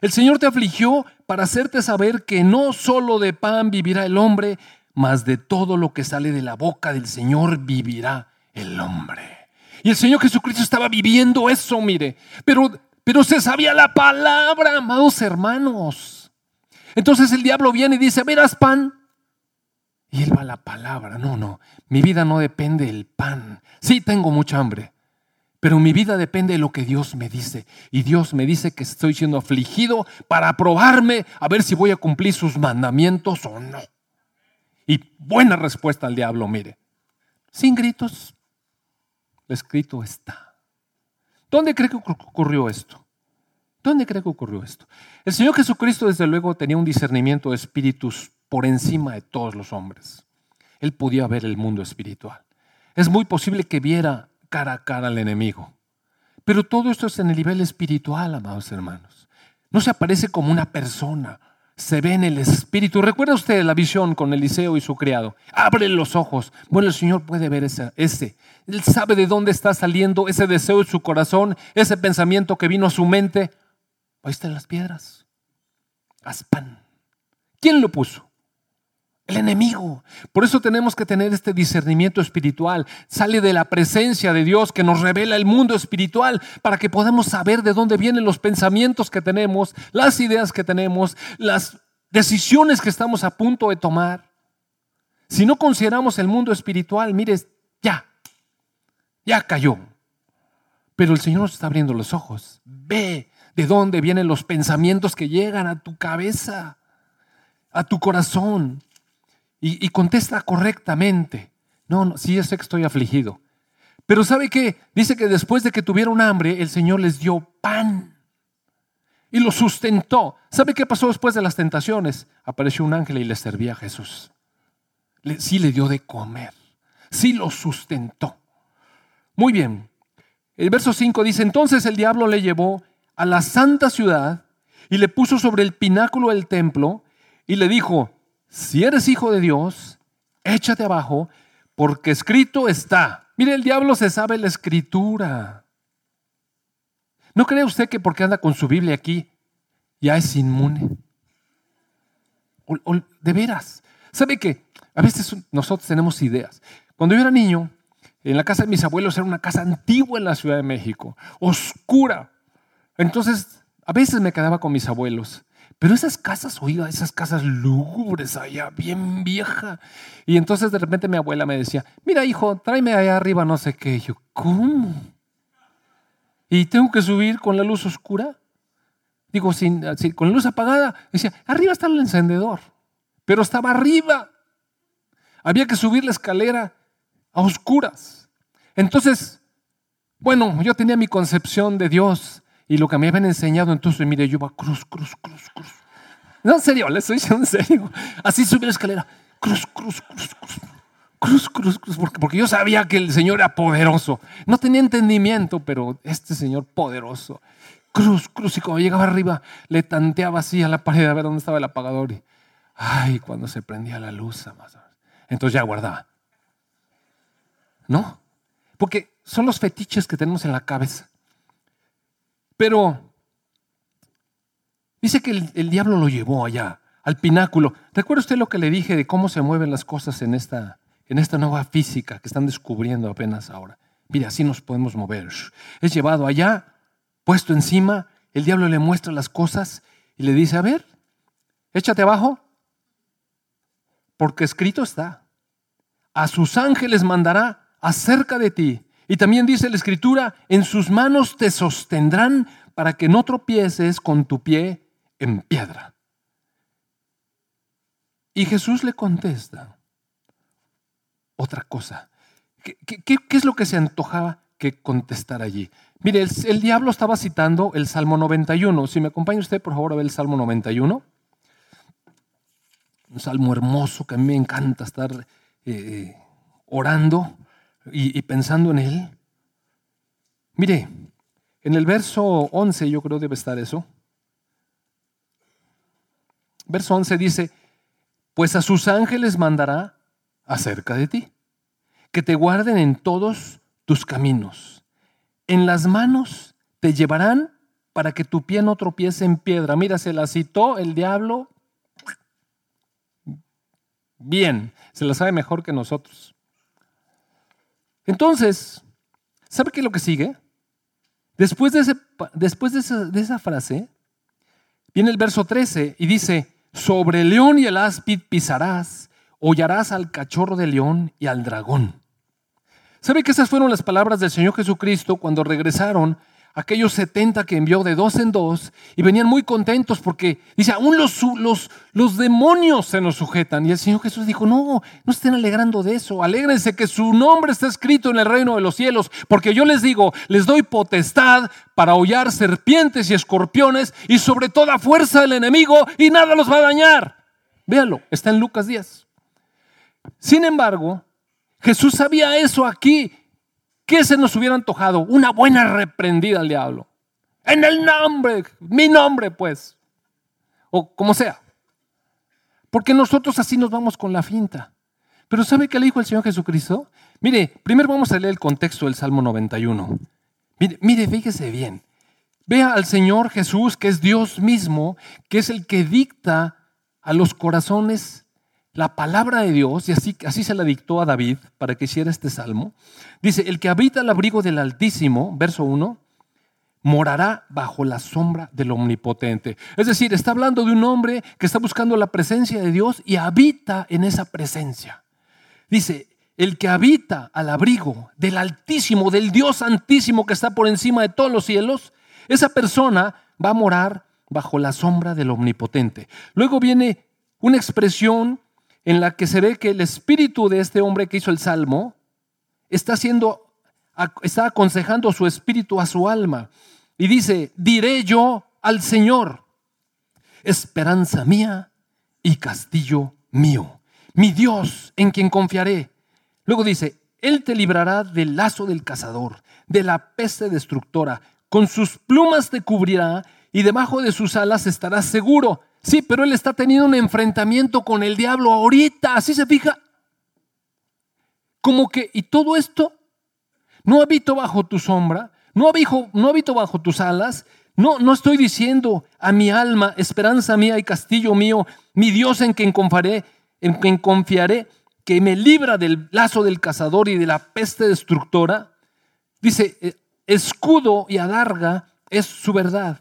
El Señor te afligió para hacerte saber que no solo de pan vivirá el hombre, mas de todo lo que sale de la boca del Señor vivirá el hombre. Y el Señor Jesucristo estaba viviendo eso, mire, pero, pero se sabía la palabra, amados hermanos. Entonces el diablo viene y dice, verás pan. Y él va a la palabra, no, no, mi vida no depende del pan. Sí, tengo mucha hambre, pero mi vida depende de lo que Dios me dice. Y Dios me dice que estoy siendo afligido para probarme a ver si voy a cumplir sus mandamientos o no. Y buena respuesta al diablo, mire. Sin gritos. Escrito está. ¿Dónde cree que ocurrió esto? ¿Dónde cree que ocurrió esto? El Señor Jesucristo, desde luego, tenía un discernimiento de espíritus por encima de todos los hombres. Él podía ver el mundo espiritual. Es muy posible que viera cara a cara al enemigo. Pero todo esto es en el nivel espiritual, amados hermanos. No se aparece como una persona, se ve en el Espíritu. ¿Recuerda usted la visión con Eliseo y su criado? Abre los ojos. Bueno, el Señor puede ver ese, ese. Él sabe de dónde está saliendo ese deseo en su corazón, ese pensamiento que vino a su mente. Ahí las piedras. Aspan. ¿Quién lo puso? El enemigo. Por eso tenemos que tener este discernimiento espiritual. Sale de la presencia de Dios que nos revela el mundo espiritual para que podamos saber de dónde vienen los pensamientos que tenemos, las ideas que tenemos, las decisiones que estamos a punto de tomar. Si no consideramos el mundo espiritual, mires, ya, ya cayó. Pero el Señor nos está abriendo los ojos. Ve de dónde vienen los pensamientos que llegan a tu cabeza, a tu corazón y, contesta correctamente. No, no, sí, sé que estoy afligido. Pero ¿sabe qué? Dice que después de que tuvieron hambre, el Señor les dio pan y lo sustentó. ¿Sabe qué pasó después de las tentaciones? Apareció un ángel y le servía a Jesús. sí le dio de comer, sí lo sustentó. Muy bien. El verso 5 dice, entonces el diablo le llevó a la santa ciudad y le puso sobre el pináculo del templo y le dijo, si eres hijo de Dios, échate abajo, porque escrito está. Mire, el diablo se sabe la escritura. ¿No cree usted que porque anda con su Biblia aquí ya es inmune? de veras. ¿Sabe que a veces nosotros tenemos ideas? Cuando yo era niño, en la casa de mis abuelos era una casa antigua en la Ciudad de México, oscura. Entonces, a veces me quedaba con mis abuelos pero esas casas, oiga, esas casas lúgubres allá, bien vieja. Y entonces de repente mi abuela me decía, mira hijo, tráeme allá arriba no sé qué. Y yo, ¿cómo? ¿Y tengo que subir con la luz oscura? Digo, sin, con la luz apagada. Decía, arriba está el encendedor. Pero estaba arriba. Había que subir la escalera a oscuras. Entonces, bueno, yo tenía mi concepción de Dios y lo que me habían enseñado, entonces, mire, yo iba cruz, cruz, cruz, cruz. No, en serio, le estoy diciendo en serio. Así subí la escalera. Cruz, cruz, cruz, cruz. Cruz, cruz, cruz. Porque, porque yo sabía que el Señor era poderoso. No tenía entendimiento, pero este Señor poderoso. Cruz, cruz. Y cuando llegaba arriba, le tanteaba así a la pared a ver dónde estaba el apagador. Y, ay, cuando se prendía la luz. Entonces ya guardaba. ¿No? Porque son los fetiches que tenemos en la cabeza. Pero Dice que el, diablo lo llevó allá, al pináculo. ¿Recuerda usted lo que le dije de cómo se mueven las cosas en esta, en esta nueva física que están descubriendo apenas ahora? Mire, así nos podemos mover. Es llevado allá, puesto encima, el diablo le muestra las cosas y le dice, a ver, échate abajo, porque escrito está, a sus ángeles mandará acerca de ti. Y también dice la escritura, en sus manos te sostendrán para que no tropieces con tu pie en piedra. Y Jesús le contesta otra cosa. ¿Qué, es lo que se antojaba que contestar allí? Mire, el, diablo estaba citando el Salmo 91. Si me acompaña usted, por favor, a ver el Salmo 91. Un salmo hermoso que a mí me encanta estar eh, orando y, pensando en él. Mire, en el verso 11 yo creo debe estar eso. Verso 11 dice, pues a sus ángeles mandará acerca de ti, que te guarden en todos tus caminos. En las manos te llevarán para que tu pie no tropiece en piedra. Mira, se la citó el diablo. Bien, se la sabe mejor que nosotros. Entonces, ¿sabe qué es lo que sigue? Después, de, esa frase, viene el verso 13 y dice, sobre el león y el áspid pisarás, hollarás al cachorro de león y al dragón. ¿Sabe que esas fueron las palabras del Señor Jesucristo cuando regresaron aquellos 70 que envió de dos en dos y venían muy contentos porque dice, aún los, los, los demonios se nos sujetan. Y el Señor Jesús dijo, no, no estén alegrando de eso, alégrense que su nombre está escrito en el reino de los cielos, porque yo les digo, les doy potestad para hollar serpientes y escorpiones y sobre toda fuerza del enemigo y nada los va a dañar. Véalo, está en Lucas 10. Sin embargo, Jesús sabía eso aquí ¿Qué se nos hubiera antojado? Una buena reprendida al diablo. En el nombre, mi nombre pues. O como sea. Porque nosotros así nos vamos con la finta. Pero ¿sabe qué le dijo el Señor Jesucristo? Mire, primero vamos a leer el contexto del Salmo 91. Mire, mire, fíjese bien. Vea al Señor Jesús, que es Dios mismo, que es el que dicta a los corazones la palabra de Dios, y así, así se la dictó a David para que hiciera este salmo, dice, el que habita el abrigo del Altísimo, verso 1, morará bajo la sombra del Omnipotente. Es decir, está hablando de un hombre que está buscando la presencia de Dios y habita en esa presencia. Dice, el que habita al abrigo del Altísimo, del Dios Santísimo que está por encima de todos los cielos, esa persona va a morar bajo la sombra del Omnipotente. Luego viene una expresión en la que se ve que el espíritu de este hombre que hizo el salmo está haciendo, está aconsejando su espíritu a su alma. Y dice, diré yo al Señor, esperanza mía y castillo mío, mi Dios en quien confiaré. Luego dice, Él te librará del lazo del cazador, de la peste destructora, con sus plumas te cubrirá y debajo de sus alas estarás seguro. Sí, pero él está teniendo un enfrentamiento con el diablo ahorita, así se fija. Como que, y todo esto, no habito bajo tu sombra, no habito, no habito bajo tus alas, no, no estoy diciendo a mi alma, esperanza mía y castillo mío, mi Dios en quien confiaré, en quien confiaré, que me libra del lazo del cazador y de la peste destructora. Dice, eh, escudo y adarga es su verdad.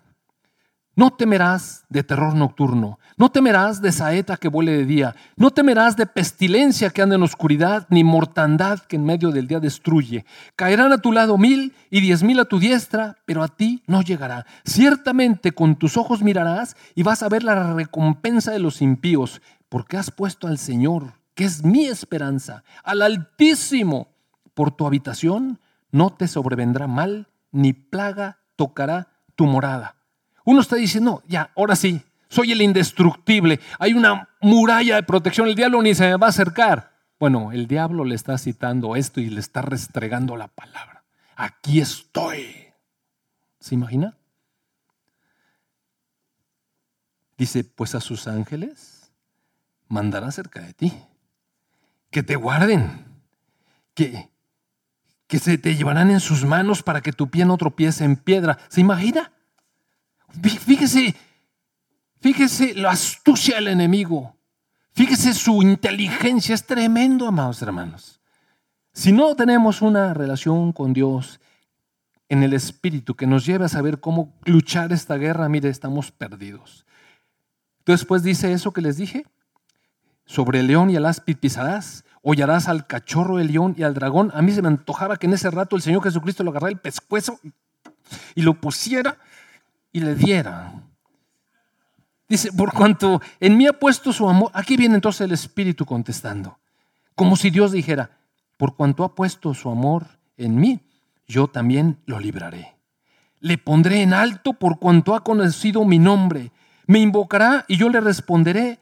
No temerás de terror nocturno, no temerás de saeta que vuele de día, no temerás de pestilencia que anda en oscuridad, ni mortandad que en medio del día destruye. Caerán a tu lado mil y diez mil a tu diestra, pero a ti no llegará. Ciertamente con tus ojos mirarás y vas a ver la recompensa de los impíos, porque has puesto al Señor, que es mi esperanza, al Altísimo, por tu habitación, no te sobrevendrá mal, ni plaga tocará tu morada. Uno está diciendo, ya, ahora sí, soy el indestructible, hay una muralla de protección, el diablo ni se me va a acercar. Bueno, el diablo le está citando esto y le está restregando la palabra. Aquí estoy. ¿Se imagina? Dice, pues a sus ángeles mandará cerca de ti, que te guarden, que, que se te llevarán en sus manos para que tu pie no tropiece en piedra. ¿Se imagina? Fíjese, Fíjese la astucia del enemigo. Fíjese su inteligencia. Es tremendo, amados hermanos. Si no tenemos una relación con Dios en el Espíritu que nos lleve a saber cómo luchar esta guerra, mire, estamos perdidos. Después dice eso que les dije. Sobre el león y el áspid pisarás, hollarás al cachorro del león y al dragón. A mí se me antojaba que en ese rato el Señor Jesucristo lo agarrara el pescuezo y lo pusiera y le diera. Dice, por cuanto en mí ha puesto su amor, aquí viene entonces el Espíritu contestando, como si Dios dijera, por cuanto ha puesto su amor en mí, yo también lo libraré. Le pondré en alto por cuanto ha conocido mi nombre. Me invocará y yo le responderé.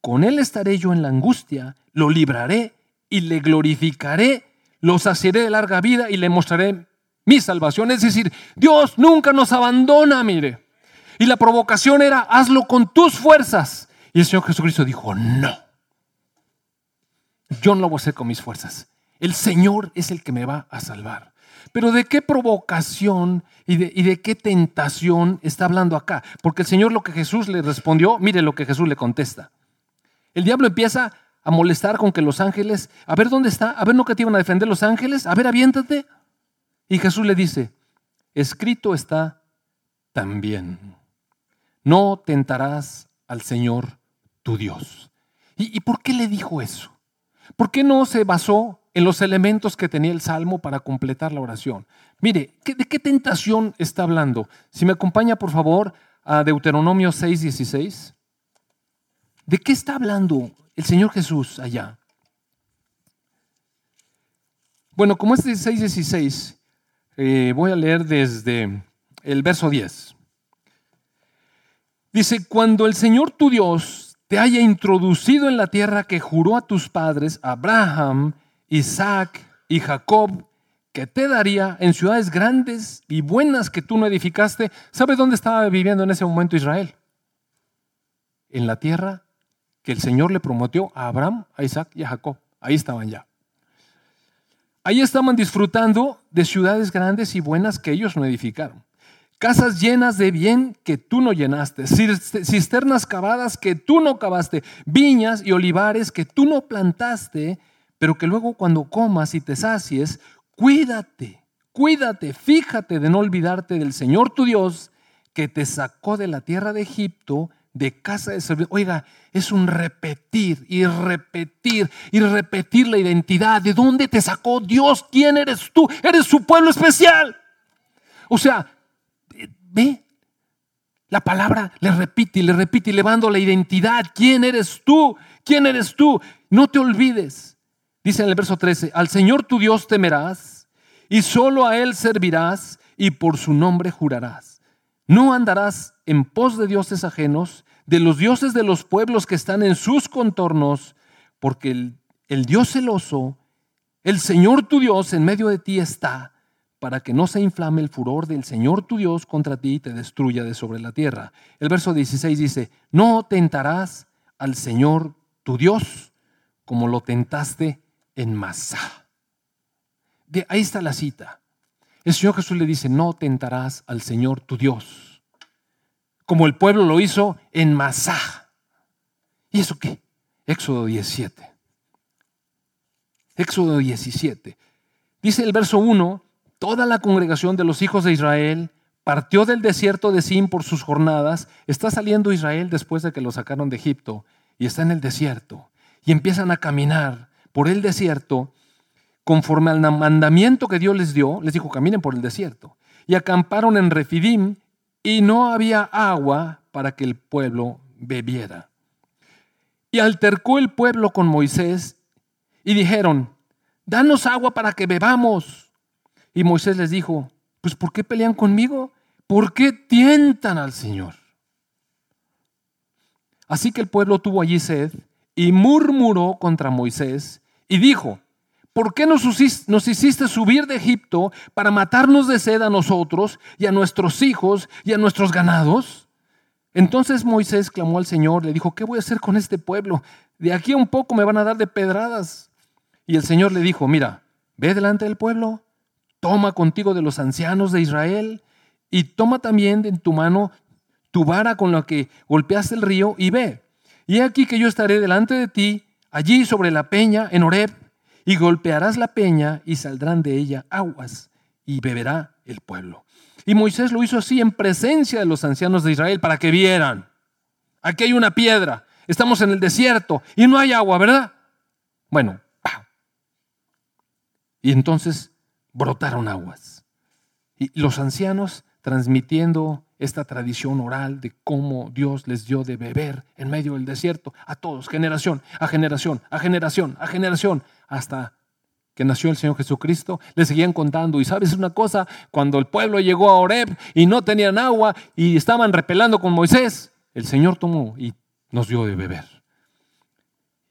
Con él estaré yo en la angustia, lo libraré y le glorificaré, lo saciaré de larga vida y le mostraré mi salvación. Es decir, Dios nunca nos abandona, mire. Y la provocación era, hazlo con tus fuerzas. Y el Señor Jesucristo dijo, no. Yo no lo voy a hacer con mis fuerzas. El Señor es el que me va a salvar. Pero ¿de qué provocación y de, qué tentación está hablando acá? Porque el Señor lo que Jesús le respondió, mire lo que Jesús le contesta. El diablo empieza a molestar con que los ángeles, a ver dónde está, a ver no que te iban a defender los ángeles, a ver aviéntate. Y Jesús le dice, escrito está también, no tentarás al Señor tu Dios. ¿Y, ¿Y por qué le dijo eso? ¿Por qué no se basó en los elementos que tenía el Salmo para completar la oración? Mire, ¿de qué tentación está hablando? Si me acompaña, por favor, a Deuteronomio 6:16. ¿De qué está hablando el Señor Jesús allá? Bueno, como es 6:16, eh, voy a leer desde el verso 10. Dice, cuando el Señor tu Dios te haya introducido en la tierra que juró a tus padres, Abraham, Isaac y Jacob, que te daría en ciudades grandes y buenas que tú no edificaste, ¿sabe dónde estaba viviendo en ese momento Israel? En la tierra que el Señor le prometió a Abraham, a Isaac y a Jacob. Ahí estaban ya. Ahí estaban disfrutando de ciudades grandes y buenas que ellos no edificaron. Casas llenas de bien que tú no llenaste, cisternas cavadas que tú no cavaste, viñas y olivares que tú no plantaste, pero que luego cuando comas y te sacies, cuídate, cuídate, fíjate de no olvidarte del Señor tu Dios que te sacó de la tierra de Egipto de casa de servicio. Oiga, es un repetir y repetir y repetir la identidad. ¿De dónde te sacó Dios? ¿Quién eres tú? Eres su pueblo especial. O sea, ve, la palabra le repite y le repite y le mando la identidad. ¿Quién eres tú? ¿Quién eres tú? No te olvides. Dice en el verso 13, al Señor tu Dios temerás y solo a Él servirás y por su nombre jurarás. No andarás en pos de dioses ajenos, de los dioses de los pueblos que están en sus contornos, porque el, el Dios celoso, el Señor tu Dios en medio de ti está, para que no se inflame el furor del Señor tu Dios contra ti y te destruya de sobre la tierra. El verso 16 dice, no tentarás al Señor tu Dios como lo tentaste en Masá. De, ahí está la cita. El Señor Jesús le dice, no tentarás al Señor tu Dios, como el pueblo lo hizo en Masá. ¿Y eso qué? Éxodo 17. Éxodo 17. Dice el verso 1, toda la congregación de los hijos de Israel partió del desierto de Sin por sus jornadas. Está saliendo Israel después de que lo sacaron de Egipto y está en el desierto. Y empiezan a caminar por el desierto conforme al mandamiento que Dios les dio, les dijo, caminen por el desierto. Y acamparon en Refidim y no había agua para que el pueblo bebiera. Y altercó el pueblo con Moisés y dijeron, danos agua para que bebamos. Y Moisés les dijo, pues ¿por qué pelean conmigo? ¿Por qué tientan al Señor? Así que el pueblo tuvo allí sed y murmuró contra Moisés y dijo, ¿por qué nos, hiciste subir de Egipto para matarnos de sed a nosotros y a nuestros hijos y a nuestros ganados? Entonces Moisés clamó al Señor, le dijo, ¿qué voy a hacer con este pueblo? De aquí a un poco me van a dar de pedradas. Y el Señor le dijo, mira, ve delante del pueblo, toma contigo de los ancianos de Israel y toma también en tu mano tu vara con la que golpeaste el río y ve. Y he aquí que yo estaré delante de ti, allí sobre la peña, en Horeb, y golpearás la peña y saldrán de ella aguas y beberá el pueblo. Y Moisés lo hizo así en presencia de los ancianos de Israel para que vieran. Aquí hay una piedra, estamos en el desierto y no hay agua, ¿verdad? Bueno, y entonces brotaron aguas. Y los ancianos transmitiendo esta tradición oral de cómo Dios les dio de beber en medio del desierto a todos, generación a generación, a generación, a generación, hasta que nació el Señor Jesucristo, le seguían contando. Y sabes una cosa, cuando el pueblo llegó a Oreb y no tenían agua y estaban repelando con Moisés, el Señor tomó y nos dio de beber.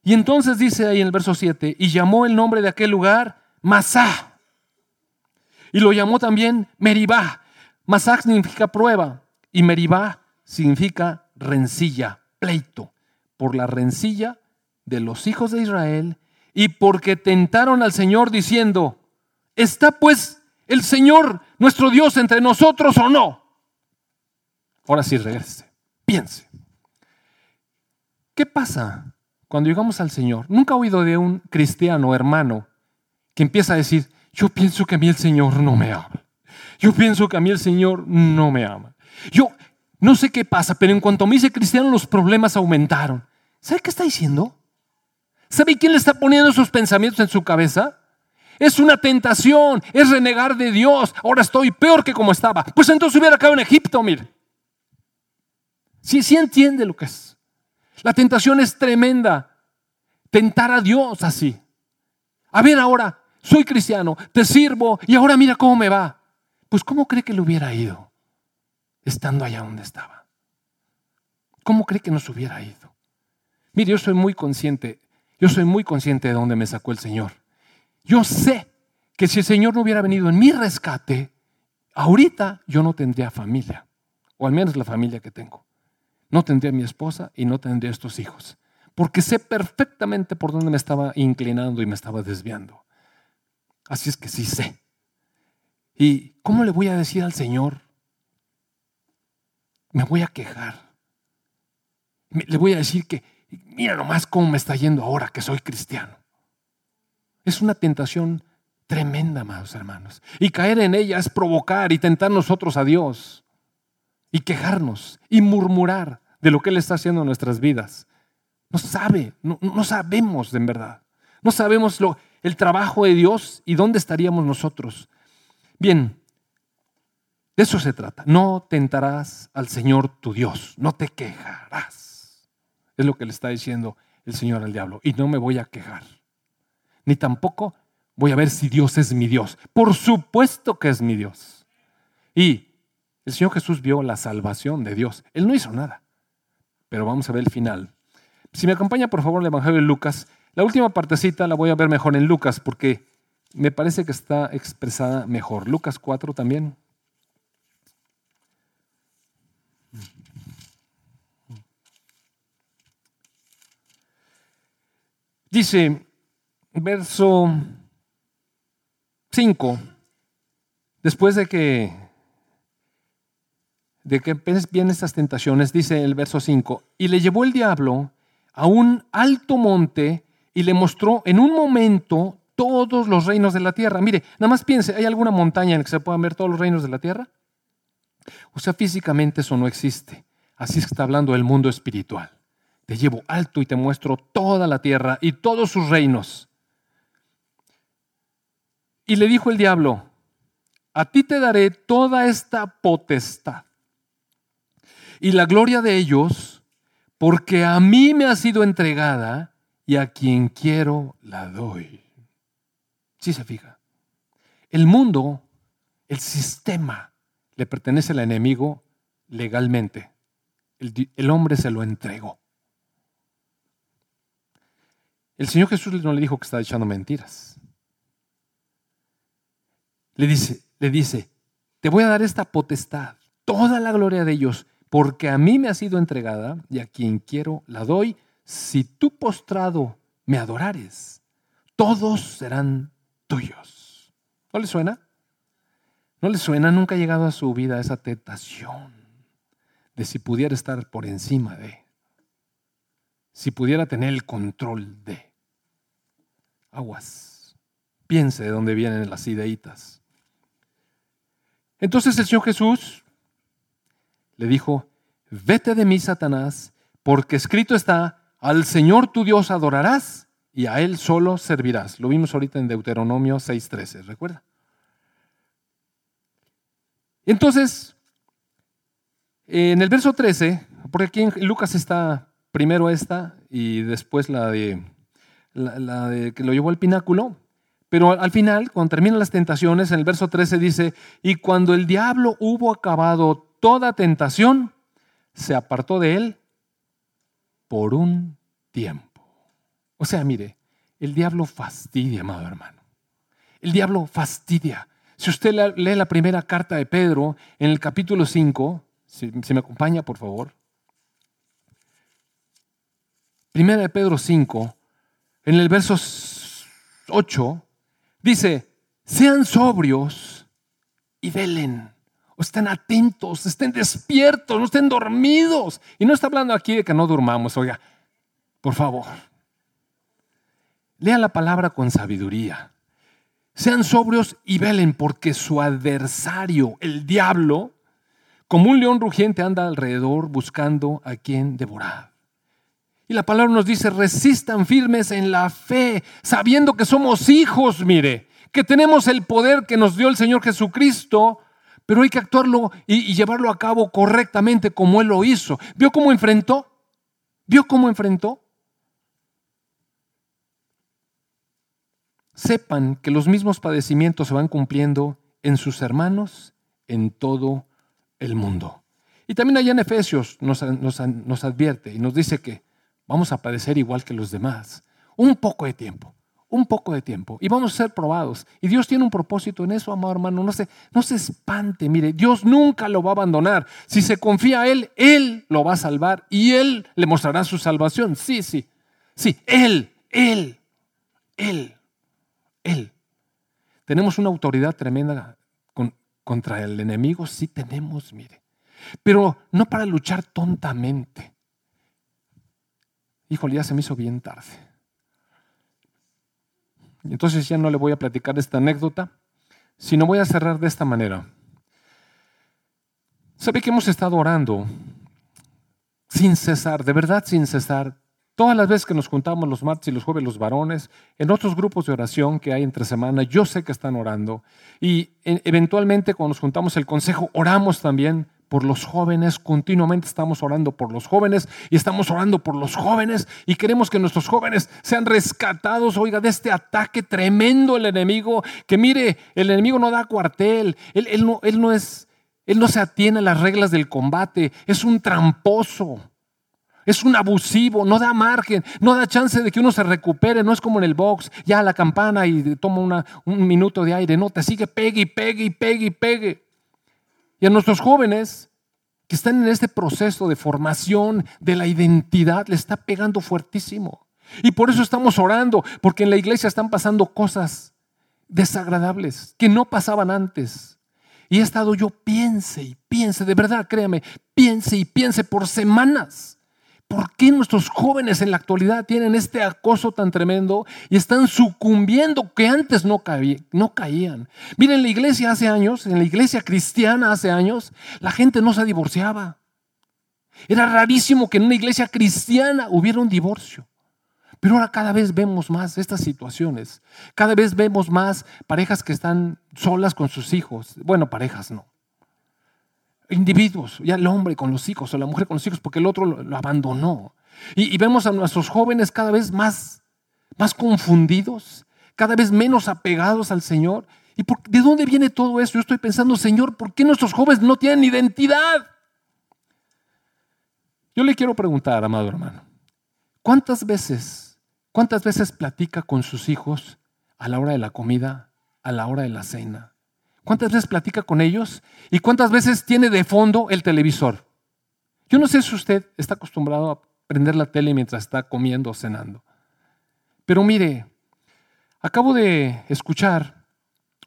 Y entonces dice ahí en el verso 7, y llamó el nombre de aquel lugar Masá. Y lo llamó también Meribá. Masá significa prueba y Meribá significa rencilla, pleito, por la rencilla de los hijos de Israel y porque tentaron al Señor diciendo, ¿está pues el Señor nuestro Dios entre nosotros o no? Ahora sí, regrese, piense. ¿Qué pasa cuando llegamos al Señor? Nunca he oído de un cristiano hermano que empieza a decir, yo pienso que a mí el Señor no me ama. Yo pienso que a mí el Señor no me ama. Yo no sé qué pasa, pero en cuanto me hice cristiano los problemas aumentaron. ¿Sabe qué está diciendo? ¿Sabe quién le está poniendo esos pensamientos en su cabeza? Es una tentación, es renegar de Dios. Ahora estoy peor que como estaba. Pues entonces hubiera quedado en Egipto, mire. Sí, sí entiende lo que es. La tentación es tremenda. Tentar a Dios así. A ver ahora, soy cristiano, te sirvo y ahora mira cómo me va. Pues ¿cómo cree que le hubiera ido estando allá donde estaba? ¿Cómo cree que nos hubiera ido? Mire, yo soy muy consciente, yo soy muy consciente de dónde me sacó el Señor. Yo sé que si el Señor no hubiera venido en mi rescate, ahorita yo no tendría familia, o al menos la familia que tengo. No tendría mi esposa y no tendría estos hijos, porque sé perfectamente por dónde me estaba inclinando y me estaba desviando. Así es que sí sé. ¿Y cómo le voy a decir al Señor? Me voy a quejar. Le voy a decir que, mira nomás cómo me está yendo ahora que soy cristiano. Es una tentación tremenda, amados hermanos. Y caer en ella es provocar y tentar nosotros a Dios. Y quejarnos y murmurar de lo que Él está haciendo en nuestras vidas. No sabe, no, no sabemos en verdad. No sabemos lo, el trabajo de Dios y dónde estaríamos nosotros. Bien, de eso se trata. No tentarás al Señor tu Dios, no te quejarás. Es lo que le está diciendo el Señor al diablo. Y no me voy a quejar. Ni tampoco voy a ver si Dios es mi Dios. Por supuesto que es mi Dios. Y el Señor Jesús vio la salvación de Dios. Él no hizo nada. Pero vamos a ver el final. Si me acompaña por favor el Evangelio de Lucas, la última partecita la voy a ver mejor en Lucas porque me parece que está expresada mejor. Lucas 4 también. Dice, verso 5, después de que, de que vienen estas tentaciones, dice el verso 5, y le llevó el diablo a un alto monte y le mostró en un momento todos los reinos de la tierra. Mire, nada más piense, ¿hay alguna montaña en la que se puedan ver todos los reinos de la tierra? O sea, físicamente eso no existe. Así es que está hablando del mundo espiritual. Te llevo alto y te muestro toda la tierra y todos sus reinos. Y le dijo el diablo, a ti te daré toda esta potestad y la gloria de ellos, porque a mí me ha sido entregada y a quien quiero la doy. Sí se fija. El mundo, el sistema, le pertenece al enemigo legalmente. El, hombre se lo entregó. El Señor Jesús no le dijo que estaba echando mentiras. Le dice, le dice, te voy a dar esta potestad, toda la gloria de ellos, porque a mí me ha sido entregada y a quien quiero la doy si tú postrado me adorares, todos serán tuyos. ¿No le suena? ¿No le suena? Nunca ha llegado a su vida esa tentación de si pudiera estar por encima de, si pudiera tener el control de. Aguas. Piense de dónde vienen las ideitas. Entonces el Señor Jesús le dijo, vete de mí, Satanás, porque escrito está, al Señor tu Dios adorarás y a Él solo servirás. Lo vimos ahorita en Deuteronomio 6.13, ¿recuerda? Entonces, en el verso 13, porque aquí en Lucas está primero esta y después la de, la, de que lo llevó al pináculo, pero al final, cuando terminan las tentaciones, en el verso 13 dice, y cuando el diablo hubo acabado toda tentación, se apartó de él por un tiempo. O sea, mire, el diablo fastidia, amado hermano. El diablo fastidia. Si usted lee la primera carta de Pedro en el capítulo 5, si, me acompaña por favor. Primera de Pedro 5, en el verso 8, dice, sean sobrios y velen. O estén atentos, estén despiertos, no estén dormidos. Y no está hablando aquí de que no durmamos, oiga, por favor. Lea la palabra con sabiduría. Sean sobrios y velen porque su adversario, el diablo, como un león rugiente anda alrededor buscando a quien devorar. Y la palabra nos dice, resistan firmes en la fe, sabiendo que somos hijos, mire, que tenemos el poder que nos dio el Señor Jesucristo, pero hay que actuarlo y, llevarlo a cabo correctamente como Él lo hizo. ¿Vio cómo enfrentó? ¿Vio cómo enfrentó? Sepan que los mismos padecimientos se van cumpliendo en sus hermanos en todo el mundo. Y también allá en Efesios nos, nos, advierte y nos dice que vamos a padecer igual que los demás. Un poco de tiempo, un poco de tiempo. Y vamos a ser probados. Y Dios tiene un propósito en eso, amado hermano. No se, no se espante, mire, Dios nunca lo va a abandonar. Si se confía a Él, Él lo va a salvar y Él le mostrará su salvación. Sí, sí, sí, Él, Él, Él. Él. ¿Tenemos una autoridad tremenda contra el enemigo? Sí tenemos, mire. Pero no para luchar tontamente. Híjole, ya se me hizo bien tarde. Entonces ya no le voy a platicar esta anécdota, sino voy a cerrar de esta manera. ¿Sabe que hemos estado orando sin cesar, de verdad sin cesar, Todas las veces que nos juntamos los martes y los jueves los varones, en otros grupos de oración que hay entre semana, yo sé que están orando. Y eventualmente cuando nos juntamos el consejo, oramos también por los jóvenes, continuamente estamos orando por los jóvenes y estamos orando por los jóvenes y queremos que nuestros jóvenes sean rescatados, oiga, de este ataque tremendo del enemigo, que mire, el enemigo no da cuartel, él, él, no, es, él no se atiene a las reglas del combate, es un tramposo. Es un abusivo, no da margen, no da chance de que uno se recupere, no es como en el box, ya la campana y toma un minuto de aire, no, te sigue pegue y pegue y pegue y pegue. Y a nuestros jóvenes que están en este proceso de formación de la identidad, le está pegando fuertísimo. Y por eso estamos orando, porque en la iglesia están pasando cosas desagradables que no pasaban antes. Y he estado yo piense y piense, de verdad, créame, piense y piense por semanas ¿Por qué nuestros jóvenes en la actualidad tienen este acoso tan tremendo y están sucumbiendo que antes no, caían? Miren, en la iglesia hace años, en la iglesia cristiana hace años, la gente no se divorciaba. Era rarísimo que en una iglesia cristiana hubiera un divorcio. Pero ahora cada vez vemos más estas situaciones. Cada vez vemos más parejas que están solas con sus hijos. Bueno, parejas no individuos, ya el hombre con los hijos o la mujer con los hijos, porque el otro lo, abandonó. Y, vemos a nuestros jóvenes cada vez más, más confundidos, cada vez menos apegados al Señor. ¿Y de dónde viene todo eso? Yo estoy pensando, Señor, ¿por qué nuestros jóvenes no tienen identidad? Yo le quiero preguntar, amado hermano, ¿cuántas veces, cuántas veces platica con sus hijos a la hora de la comida, a la hora de la cena? ¿Cuántas veces platica con ellos? ¿Y cuántas veces tiene de fondo el televisor? Yo no sé si usted está acostumbrado a prender la tele mientras está comiendo o cenando. Pero mire, acabo de escuchar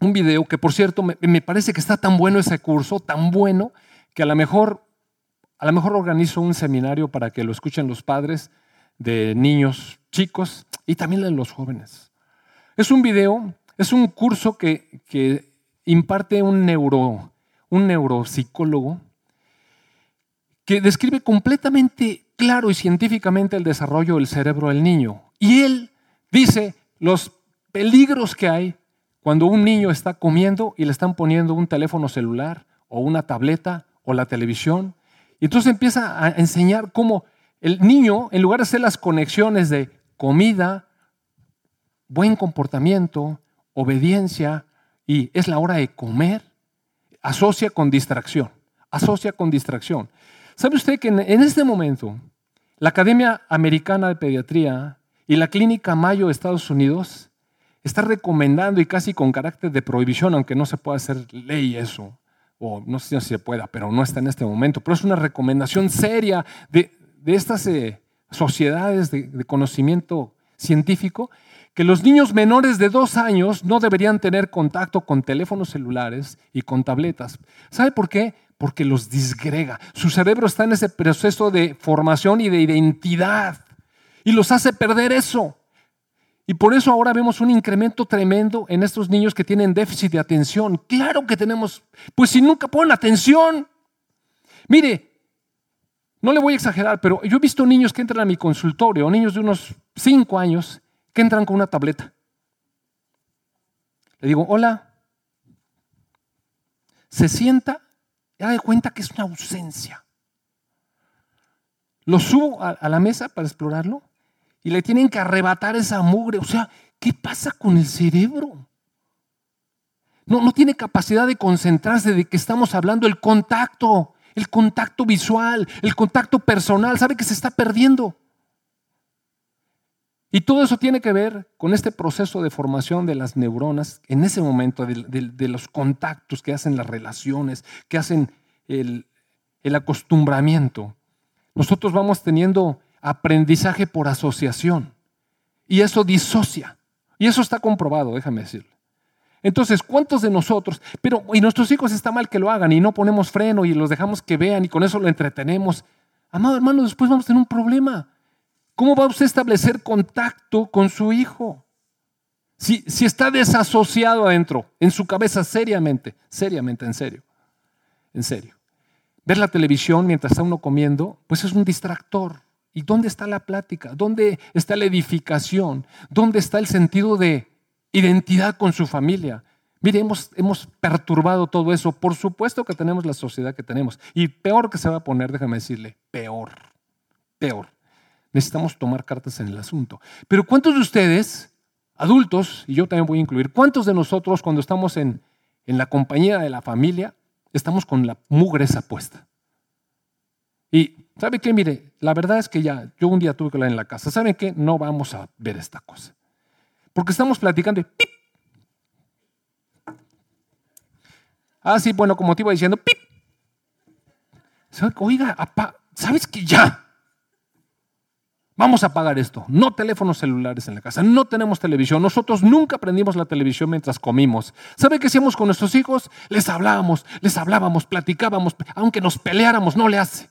un video que, por cierto, me, parece que está tan bueno ese curso, tan bueno, que a lo mejor A mejor organizo un seminario para que lo escuchen los padres de niños chicos y también de los jóvenes. Es un video, es un curso que, que imparte un, neuro, un neuropsicólogo que describe completamente claro y científicamente el desarrollo del cerebro del niño. Y él dice los peligros que hay cuando un niño está comiendo y le están poniendo un teléfono celular o una tableta o la televisión. Y entonces empieza a enseñar cómo el niño, en lugar de hacer las conexiones de comida, buen comportamiento, obediencia y es la hora de comer, asocia con distracción, asocia con distracción. ¿Sabe usted que en, este momento la Academia Americana de Pediatría y la Clínica Mayo de Estados Unidos está recomendando y casi con carácter de prohibición, aunque no se pueda hacer ley eso, o no sé si se pueda, pero no está en este momento, pero es una recomendación seria de, estas eh, sociedades de, de conocimiento científico que los niños menores de dos años no deberían tener contacto con teléfonos celulares y con tabletas. ¿Sabe por qué? Porque los disgrega. Su cerebro está en ese proceso de formación y de identidad y los hace perder eso. Y por eso ahora vemos un incremento tremendo en estos niños que tienen déficit de atención. Claro que tenemos, pues si nunca ponen atención. Mire, no le voy a exagerar, pero yo he visto niños que entran a mi consultorio, niños de unos cinco años, que entran con una tableta. Le digo, hola. Se sienta y da cuenta que es una ausencia. Lo subo a la mesa para explorarlo y le tienen que arrebatar esa mugre. O sea, ¿qué pasa con el cerebro? No, no tiene capacidad de concentrarse de que estamos hablando el contacto, el contacto visual, el contacto personal. ¿Sabe que se está perdiendo? Y todo eso tiene que ver con este proceso de formación de las neuronas en ese momento, de, los contactos que hacen las relaciones, que hacen el, el acostumbramiento. Nosotros vamos teniendo aprendizaje por asociación. Y eso disocia. Y eso está comprobado, déjame decirle. Entonces, ¿cuántos de nosotros, pero y nuestros hijos está mal que lo hagan y no ponemos freno y los dejamos que vean y con eso lo entretenemos? Amado hermano, después vamos a tener un problema. ¿Cómo va usted a establecer contacto con su hijo? Si, si está desasociado adentro, en su cabeza, seriamente, seriamente, en serio, en serio. Ver la televisión mientras está uno comiendo, pues es un distractor. ¿Y dónde está la plática? ¿Dónde está la edificación? ¿Dónde está el sentido de identidad con su familia? Mire, hemos, hemos, perturbado todo eso. Por supuesto que tenemos la sociedad que tenemos. Y peor que se va a poner, déjame decirle, peor, peor. Necesitamos tomar cartas en el asunto. Pero ¿cuántos de ustedes, adultos, y yo también voy a incluir, cuántos de nosotros cuando estamos en, en la compañía de la familia, estamos con la mugre esa puesta? Y ¿Sabe qué? Mire, la verdad es que ya, yo un día tuve que hablar en la casa. ¿Saben qué? No vamos a ver esta cosa. Porque estamos platicando y ¡pip! Ah, sí, bueno, como te iba diciendo, ¡pip! Oiga, ¿sabes qué? Ya. Vamos a apagar esto. No teléfonos celulares en la casa. No tenemos televisión. Nosotros nunca prendimos la televisión mientras comimos. ¿Sabe qué hacíamos con nuestros hijos? Les hablábamos, les hablábamos, platicábamos. Aunque nos peleáramos, no le hace.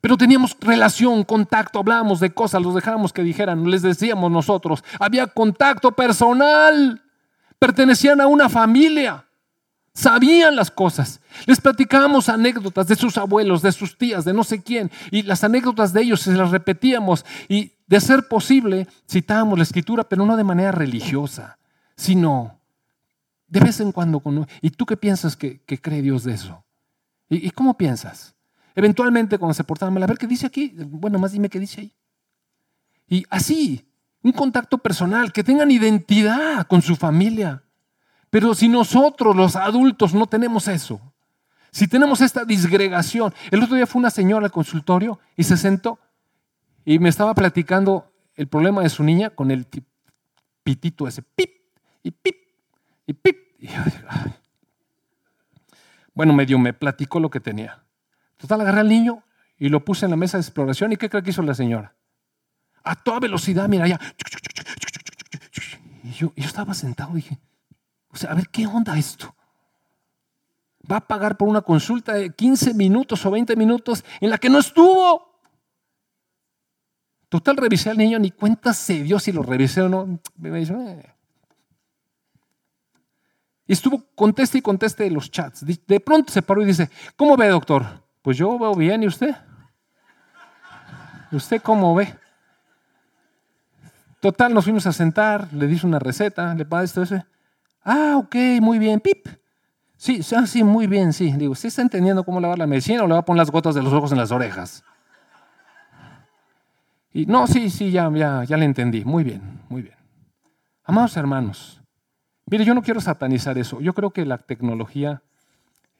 Pero teníamos relación, contacto, hablábamos de cosas, los dejábamos que dijeran, les decíamos nosotros. Había contacto personal. Pertenecían a una familia. Sabían las cosas. Les platicábamos anécdotas de sus abuelos, de sus tías, de no sé quién. Y las anécdotas de ellos se las repetíamos. Y de ser posible, citábamos la escritura, pero no de manera religiosa, sino de vez en cuando. ¿Y tú qué piensas que, cree Dios de eso? ¿Y cómo piensas? Eventualmente, cuando se portaban mal, a ver qué dice aquí. Bueno, más dime qué dice ahí. Y así, un contacto personal, que tengan identidad con su familia. Pero si nosotros, los adultos, no tenemos eso, si tenemos esta disgregación. El otro día fue una señora al consultorio y se sentó y me estaba platicando el problema de su niña con el pitito ese, pip, y pip, y pip. bueno, medio me platicó lo que tenía. Total, agarré al niño y lo puse en la mesa de exploración. ¿Y qué cree que hizo la señora? A toda velocidad, mira, ya. Y yo, yo estaba sentado y dije, o sea, a ver, ¿qué onda esto? va a pagar por una consulta de 15 minutos o 20 minutos en la que no estuvo. Total, revisé al niño, ni cuenta se dio si lo revisé o no. Me dice, eh". Y estuvo, conteste y conteste los chats. De pronto se paró y dice, ¿cómo ve, doctor? Pues yo veo bien, ¿y usted? ¿Usted cómo ve? Total, nos fuimos a sentar, le dice una receta, le paga esto, ese. Ah, ok, muy bien, pip. Sí, ah, sí, muy bien, sí. Digo, ¿usted está entendiendo cómo lavar la medicina o le va a poner las gotas de los ojos en las orejas? Y no, sí, sí, ya, ya, ya le entendí. Muy bien, muy bien. Amados hermanos, mire, yo no quiero satanizar eso. Yo creo que la tecnología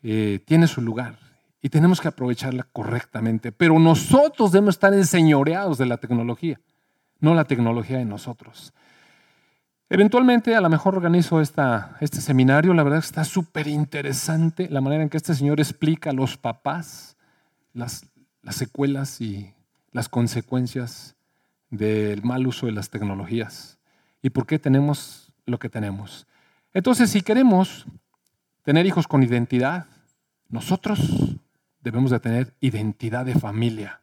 eh, tiene su lugar y tenemos que aprovecharla correctamente. Pero nosotros debemos estar enseñoreados de la tecnología, no la tecnología de nosotros. Eventualmente, a lo mejor organizo esta, este seminario. La verdad está súper interesante la manera en que este señor explica a los papás las, las secuelas y las consecuencias del mal uso de las tecnologías y por qué tenemos lo que tenemos. Entonces, si queremos tener hijos con identidad, nosotros debemos de tener identidad de familia.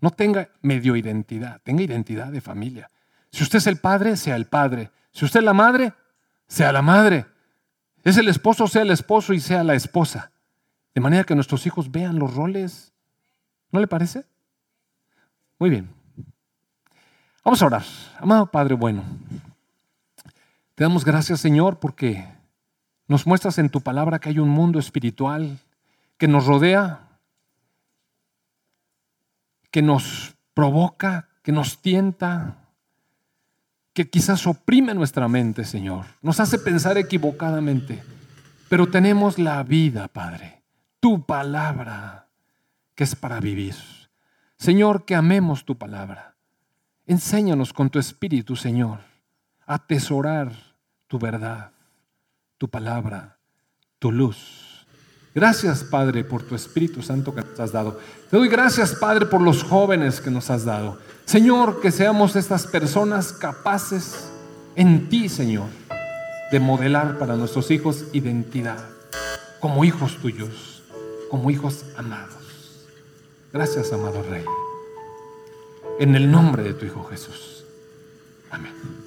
No tenga medio identidad, tenga identidad de familia. Si usted es el padre, sea el padre. Si usted es la madre, sea la madre. Es el esposo, sea el esposo y sea la esposa. De manera que nuestros hijos vean los roles. ¿No le parece? Muy bien. Vamos a orar. Amado Padre bueno, te damos gracias Señor porque nos muestras en tu palabra que hay un mundo espiritual que nos rodea, que nos provoca, que nos tienta, que quizás oprime nuestra mente, Señor. Nos hace pensar equivocadamente. Pero tenemos la vida, Padre, tu palabra, que es para vivir. Señor, que amemos tu palabra. Enséñanos con tu espíritu, Señor, a atesorar tu verdad, tu palabra, tu luz. Gracias, Padre, por tu Espíritu Santo que nos has dado. Te doy gracias, Padre, por los jóvenes que nos has dado. Señor, que seamos estas personas capaces en ti, Señor, de modelar para nuestros hijos identidad, como hijos tuyos, como hijos amados. Gracias, amado Rey. En el nombre de tu Hijo Jesús. Amén.